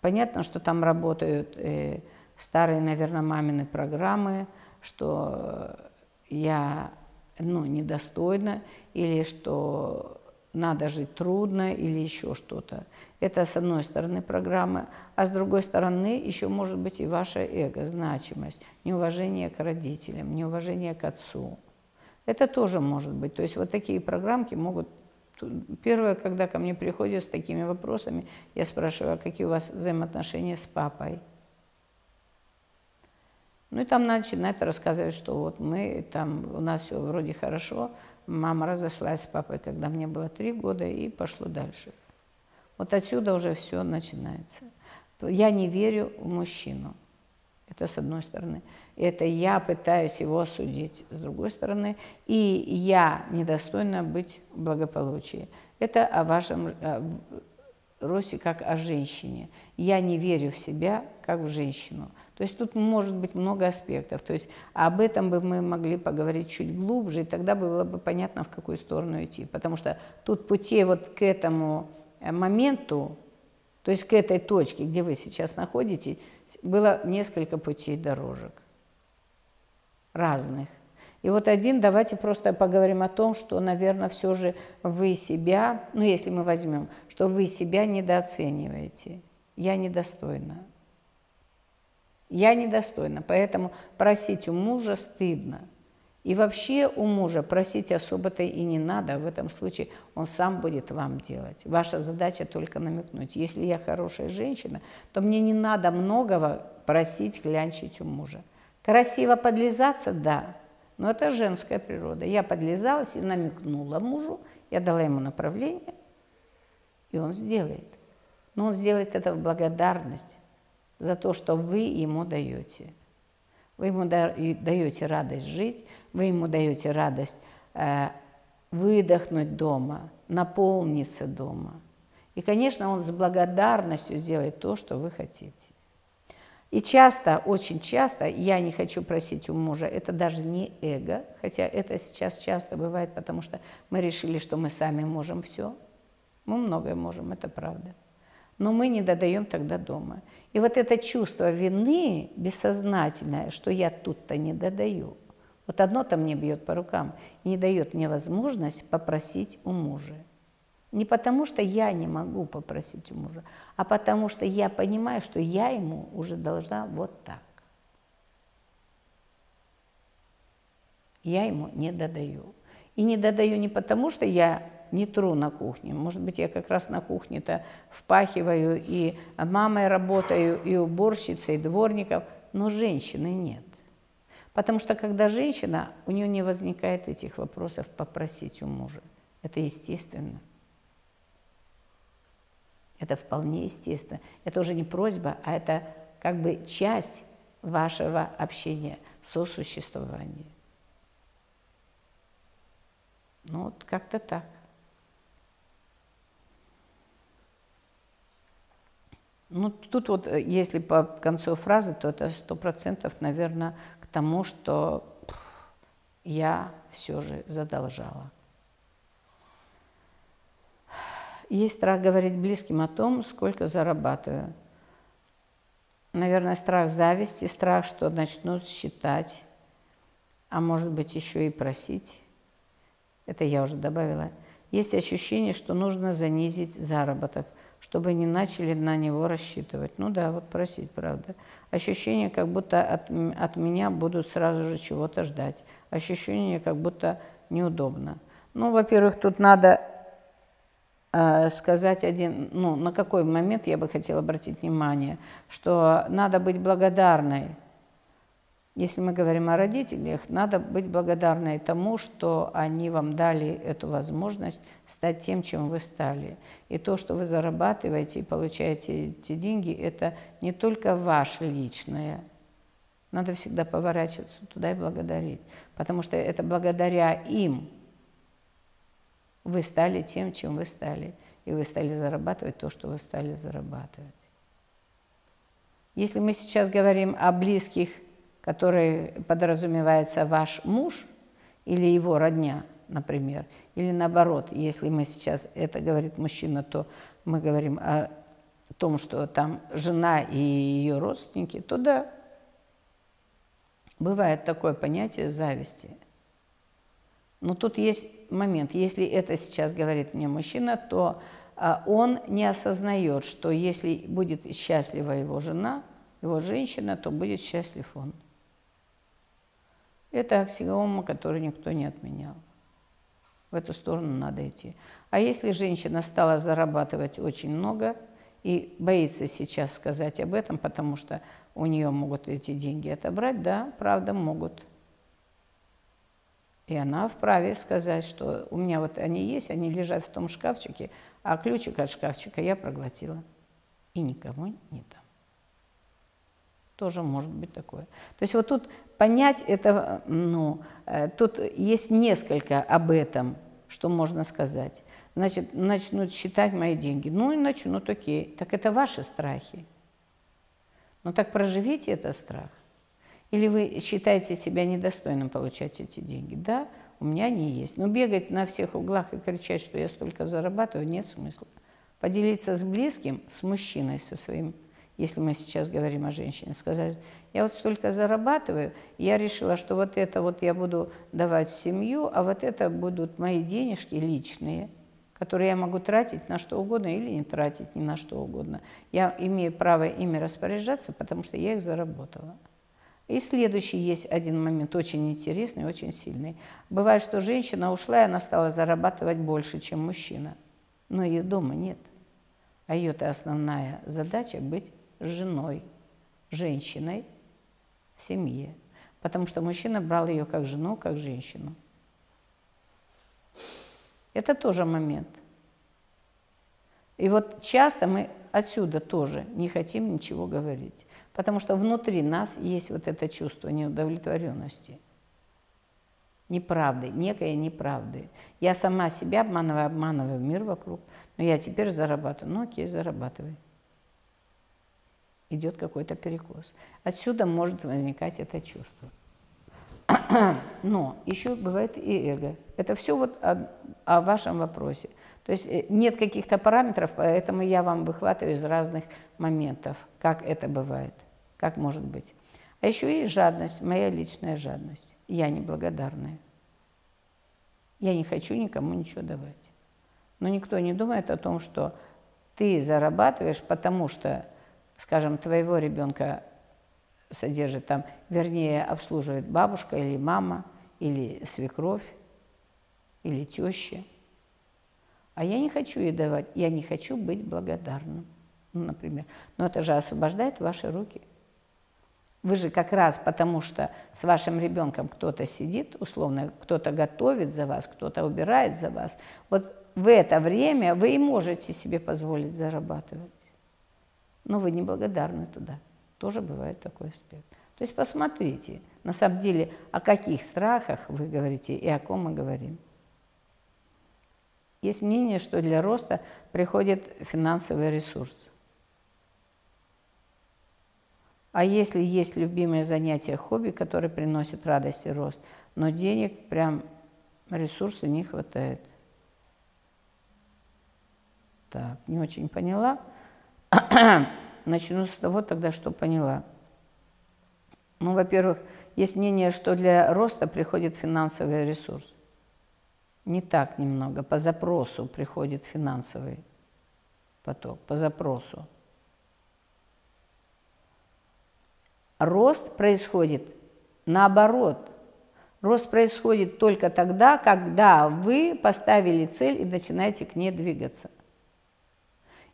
Понятно, что там работают э, старые, наверное, мамины программы, что я ну, недостойно, или что надо жить трудно, или еще что-то. Это с одной стороны программа, а с другой стороны еще может быть и ваше эго, значимость, неуважение к родителям, неуважение к отцу. Это тоже может быть. То есть вот такие программки могут... Первое, когда ко мне приходят с такими вопросами, я спрашиваю, а какие у вас взаимоотношения с папой? Ну и там начинает рассказывать, что вот мы там, у нас все вроде хорошо, мама разошлась с папой, когда мне было три года, и пошло дальше. Вот отсюда уже все начинается. Я не верю в мужчину. Это с одной стороны. Это я пытаюсь его осудить с другой стороны. И я недостойна быть в благополучии. Это о вашем росте как о женщине. Я не верю в себя как в женщину. То есть тут может быть много аспектов. То есть об этом бы мы могли поговорить чуть глубже, и тогда было бы понятно, в какую сторону идти. Потому что тут путей вот к этому э, моменту, то есть к этой точке, где вы сейчас находитесь, было несколько путей дорожек разных. И вот один, давайте просто поговорим о том, что, наверное, все же вы себя, ну если мы возьмем, что вы себя недооцениваете. Я недостойна. Я недостойна, поэтому просить у мужа стыдно. И вообще у мужа просить особо-то и не надо, в этом случае он сам будет вам делать. Ваша задача только намекнуть. Если я хорошая женщина, то мне не надо многого просить, клянчить у мужа. Красиво подлизаться – да, но это женская природа. Я подлизалась и намекнула мужу, я дала ему направление, и он сделает. Но он сделает это в благодарность за то, что вы ему даете. Вы ему даете радость жить, вы ему даете радость э, выдохнуть дома, наполниться дома. И, конечно, он с благодарностью сделает то, что вы хотите. И часто, очень часто, я не хочу просить у мужа, это даже не эго, хотя это сейчас часто бывает, потому что мы решили, что мы сами можем все. Мы многое можем, это правда. Но мы не додаем тогда дома. И вот это чувство вины бессознательное, что я тут-то не додаю, вот одно-то мне бьет по рукам не дает мне возможность попросить у мужа. Не потому, что я не могу попросить у мужа, а потому, что я понимаю, что я ему уже должна вот так. Я ему не додаю. И не додаю не потому, что я не тру на кухне. Может быть, я как раз на кухне-то впахиваю и мамой работаю, и уборщицей, и дворником, но женщины нет. Потому что когда женщина, у нее не возникает этих вопросов попросить у мужа. Это естественно. Это вполне естественно. Это уже не просьба, а это как бы часть вашего общения, сосуществования. Ну вот как-то так. Ну, тут вот, э, если по концу фразы, то это сто процентов, наверное, к тому, что я все же задолжала. Есть страх говорить близким о том, сколько зарабатываю. Наверное, страх зависти, страх, что начнут считать, а может быть еще и просить. Это я уже добавила. Есть ощущение, что нужно занизить заработок – чтобы не начали на него рассчитывать. Ну да, вот просить, правда. Ощущение, как будто от, от меня будут сразу же чего-то ждать. Ощущение, как будто неудобно. Ну, во-первых, тут надо э, сказать один, ну, на какой момент я бы хотела обратить внимание, что надо быть благодарной если мы говорим о родителях, надо быть благодарной тому, что они вам дали эту возможность стать тем, чем вы стали. И то, что вы зарабатываете и получаете эти деньги, это не только ваше личное. Надо всегда поворачиваться туда и благодарить. Потому что это благодаря им вы стали тем, чем вы стали. И вы стали зарабатывать то, что вы стали зарабатывать. Если мы сейчас говорим о близких который подразумевается ваш муж или его родня, например, или наоборот, если мы сейчас, это говорит мужчина, то мы говорим о том, что там жена и ее родственники, то да, бывает такое понятие зависти. Но тут есть момент, если это сейчас говорит мне мужчина, то а, он не осознает, что если будет счастлива его жена, его женщина, то будет счастлив он. Это аксиома, которую никто не отменял. В эту сторону надо идти. А если женщина стала зарабатывать очень много и боится сейчас сказать об этом, потому что у нее могут эти деньги отобрать, да, правда, могут. И она вправе сказать, что у меня вот они есть, они лежат в том шкафчике, а ключик от шкафчика я проглотила. И никому не дам. Тоже может быть такое. То есть вот тут понять это, ну, э, тут есть несколько об этом, что можно сказать. Значит, начнут считать мои деньги. Ну и начнут, окей. Так это ваши страхи. Ну так проживите этот страх. Или вы считаете себя недостойным получать эти деньги? Да, у меня они есть. Но бегать на всех углах и кричать, что я столько зарабатываю, нет смысла. Поделиться с близким, с мужчиной, со своим, если мы сейчас говорим о женщине, сказать, я вот столько зарабатываю, я решила, что вот это вот я буду давать семью, а вот это будут мои денежки личные, которые я могу тратить на что угодно или не тратить ни на что угодно. Я имею право ими распоряжаться, потому что я их заработала. И следующий есть один момент, очень интересный, очень сильный. Бывает, что женщина ушла, и она стала зарабатывать больше, чем мужчина. Но ее дома нет. А ее-то основная задача быть женой, женщиной в семье. Потому что мужчина брал ее как жену, как женщину. Это тоже момент. И вот часто мы отсюда тоже не хотим ничего говорить. Потому что внутри нас есть вот это чувство неудовлетворенности, неправды, некой неправды. Я сама себя обманываю, обманываю мир вокруг, но я теперь зарабатываю. Ну окей, зарабатывай. Идет какой-то перекос. Отсюда может возникать это чувство. Но еще бывает и эго. Это все вот о, о вашем вопросе. То есть э, нет каких-то параметров, поэтому я вам выхватываю из разных моментов, как это бывает. Как может быть? А еще есть жадность, моя личная жадность. Я неблагодарная. Я не хочу никому ничего давать. Но никто не думает о том, что ты зарабатываешь, потому что, скажем, твоего ребенка содержит там, вернее, обслуживает бабушка или мама, или свекровь, или теща. А я не хочу ей давать, я не хочу быть благодарным, ну, например. Но это же освобождает ваши руки – вы же как раз потому, что с вашим ребенком кто-то сидит, условно, кто-то готовит за вас, кто-то убирает за вас. Вот в это время вы и можете себе позволить зарабатывать. Но вы не благодарны туда. Тоже бывает такой аспект. То есть посмотрите, на самом деле, о каких страхах вы говорите и о ком мы говорим. Есть мнение, что для роста приходит финансовый ресурс. А если есть любимое занятие, хобби, которое приносит радость и рост, но денег, прям ресурса не хватает. Так, не очень поняла. Начну с того тогда, что поняла. Ну, во-первых, есть мнение, что для роста приходит финансовый ресурс. Не так немного. По запросу приходит финансовый поток, по запросу. Рост происходит наоборот. Рост происходит только тогда, когда вы поставили цель и начинаете к ней двигаться.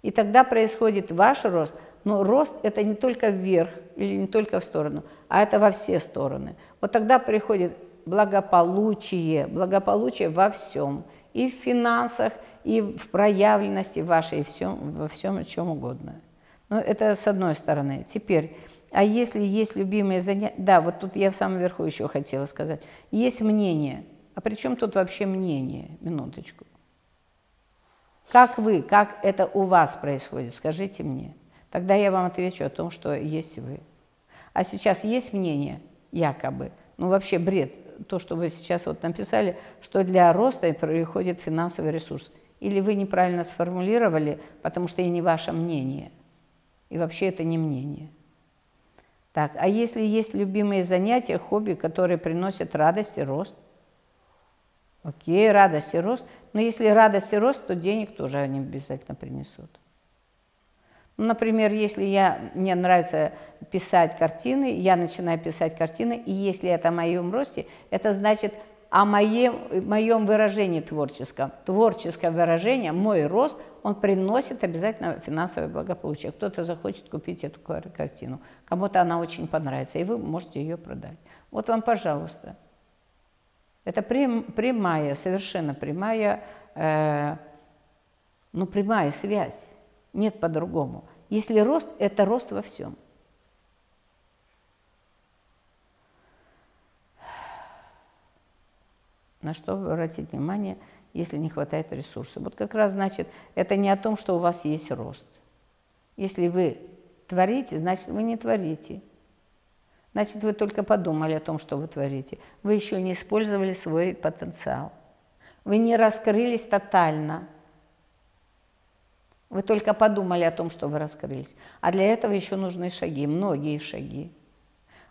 И тогда происходит ваш рост. Но рост – это не только вверх или не только в сторону, а это во все стороны. Вот тогда приходит благополучие, благополучие во всем. И в финансах, и в проявленности вашей, и всем, во всем, чем угодно. Но это с одной стороны. Теперь а если есть любимые занятия... Да, вот тут я в самом верху еще хотела сказать. Есть мнение. А при чем тут вообще мнение? Минуточку. Как вы, как это у вас происходит? Скажите мне. Тогда я вам отвечу о том, что есть вы. А сейчас есть мнение, якобы, ну вообще бред, то, что вы сейчас вот написали, что для роста приходит финансовый ресурс. Или вы неправильно сформулировали, потому что это не ваше мнение. И вообще это не мнение. Так, а если есть любимые занятия, хобби, которые приносят радость и рост? Окей, радость и рост. Но если радость и рост, то денег тоже они обязательно принесут. Ну, например, если я, мне нравится писать картины, я начинаю писать картины, и если это о моем росте, это значит о моем, моем выражении творческом. Творческое выражение, мой рост – он приносит обязательно финансовое благополучие. Кто-то захочет купить эту картину, кому-то она очень понравится, и вы можете ее продать. Вот вам, пожалуйста. Это прямая, совершенно прямая, э, ну, прямая связь. Нет по-другому. Если рост, это рост во всем. На что обратить внимание – если не хватает ресурсов. Вот как раз значит, это не о том, что у вас есть рост. Если вы творите, значит, вы не творите. Значит, вы только подумали о том, что вы творите. Вы еще не использовали свой потенциал. Вы не раскрылись тотально. Вы только подумали о том, что вы раскрылись. А для этого еще нужны шаги, многие шаги.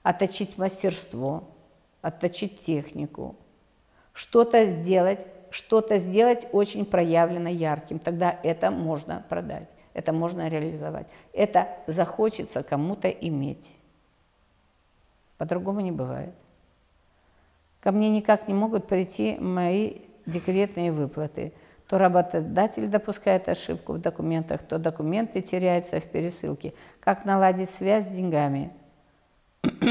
Отточить мастерство, отточить технику, что-то сделать, что-то сделать очень проявленно ярким. Тогда это можно продать, это можно реализовать. Это захочется кому-то иметь. По-другому не бывает. Ко мне никак не могут прийти мои декретные выплаты. То работодатель допускает ошибку в документах, то документы теряются в пересылке. Как наладить связь с деньгами?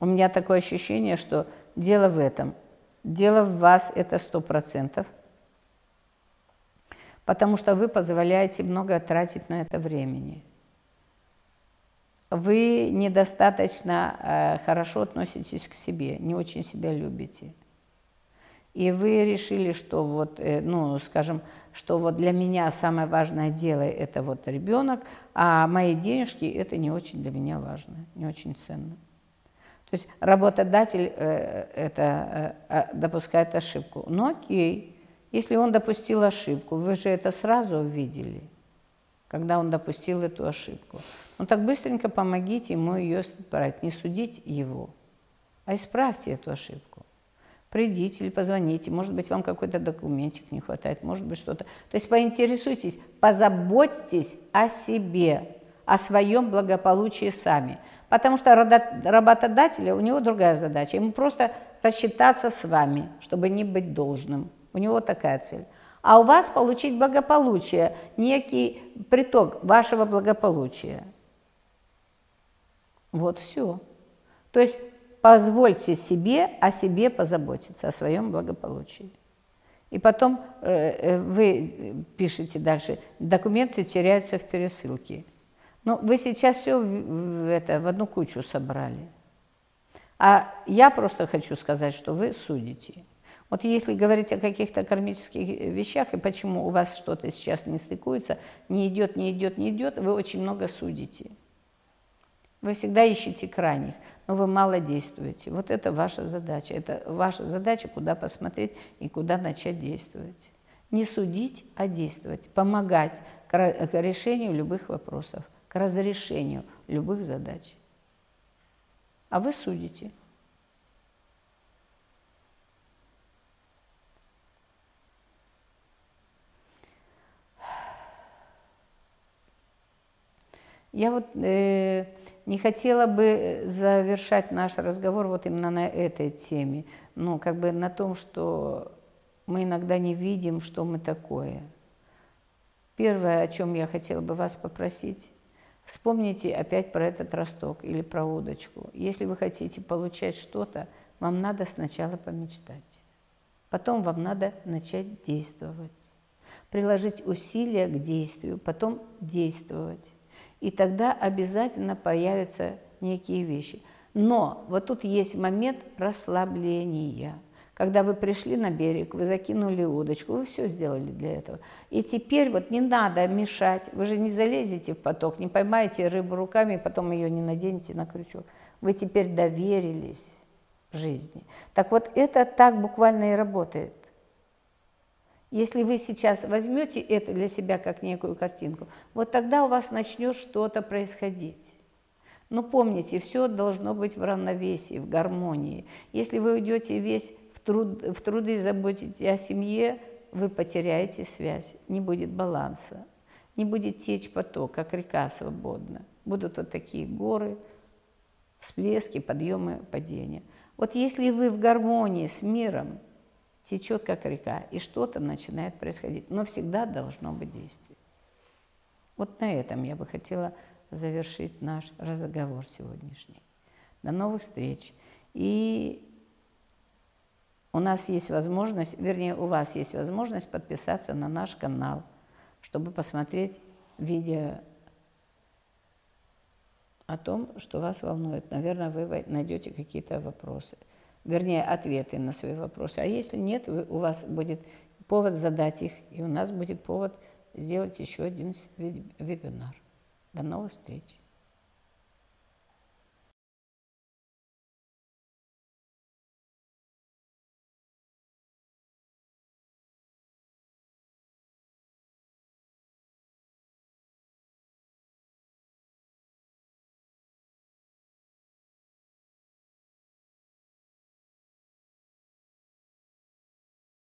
У меня такое ощущение, что дело в этом. Дело в вас это сто процентов. Потому что вы позволяете много тратить на это времени вы недостаточно э, хорошо относитесь к себе, не очень себя любите. И вы решили, что вот, э, ну, скажем, что вот для меня самое важное дело – это вот ребенок, а мои денежки – это не очень для меня важно, не очень ценно. То есть работодатель э, это допускает ошибку. Ну окей, если он допустил ошибку, вы же это сразу увидели, когда он допустил эту ошибку. Ну так быстренько помогите ему ее исправить. Не судить его, а исправьте эту ошибку. Придите или позвоните, может быть, вам какой-то документик не хватает, может быть, что-то. То есть поинтересуйтесь, позаботьтесь о себе, о своем благополучии сами. Потому что работодателя, у него другая задача. Ему просто рассчитаться с вами, чтобы не быть должным. У него такая цель. А у вас получить благополучие, некий приток вашего благополучия – вот все. То есть позвольте себе о себе позаботиться, о своем благополучии. И потом э, э, вы пишете дальше, документы теряются в пересылке. Но ну, вы сейчас все в, это, в одну кучу собрали. А я просто хочу сказать, что вы судите. Вот если говорить о каких-то кармических вещах, и почему у вас что-то сейчас не стыкуется, не идет, не идет, не идет, вы очень много судите. Вы всегда ищете крайних, но вы мало действуете. Вот это ваша задача. Это ваша задача, куда посмотреть и куда начать действовать. Не судить, а действовать, помогать к решению любых вопросов, к разрешению любых задач. А вы судите. Я вот э, не хотела бы э, завершать наш разговор вот именно на этой теме, ну, как бы на том, что мы иногда не видим, что мы такое. Первое, о чем я хотела бы вас попросить, вспомните опять про этот росток или про удочку. Если вы хотите получать что-то, вам надо сначала помечтать. Потом вам надо начать действовать. Приложить усилия к действию, потом действовать и тогда обязательно появятся некие вещи. Но вот тут есть момент расслабления. Когда вы пришли на берег, вы закинули удочку, вы все сделали для этого. И теперь вот не надо мешать, вы же не залезете в поток, не поймаете рыбу руками, и потом ее не наденете на крючок. Вы теперь доверились жизни. Так вот это так буквально и работает. Если вы сейчас возьмете это для себя как некую картинку, вот тогда у вас начнет что-то происходить. Но помните, все должно быть в равновесии, в гармонии. Если вы уйдете весь в, труд, в труды заботитесь о семье, вы потеряете связь, не будет баланса, не будет течь поток, как река свободна. Будут вот такие горы, всплески, подъемы, падения. Вот если вы в гармонии с миром, течет как река, и что-то начинает происходить. Но всегда должно быть действие. Вот на этом я бы хотела завершить наш разговор сегодняшний. До новых встреч. И у нас есть возможность, вернее, у вас есть возможность подписаться на наш канал, чтобы посмотреть видео о том, что вас волнует. Наверное, вы найдете какие-то вопросы вернее, ответы на свои вопросы. А если нет, вы, у вас будет повод задать их, и у нас будет повод сделать еще один вебинар. До новых встреч!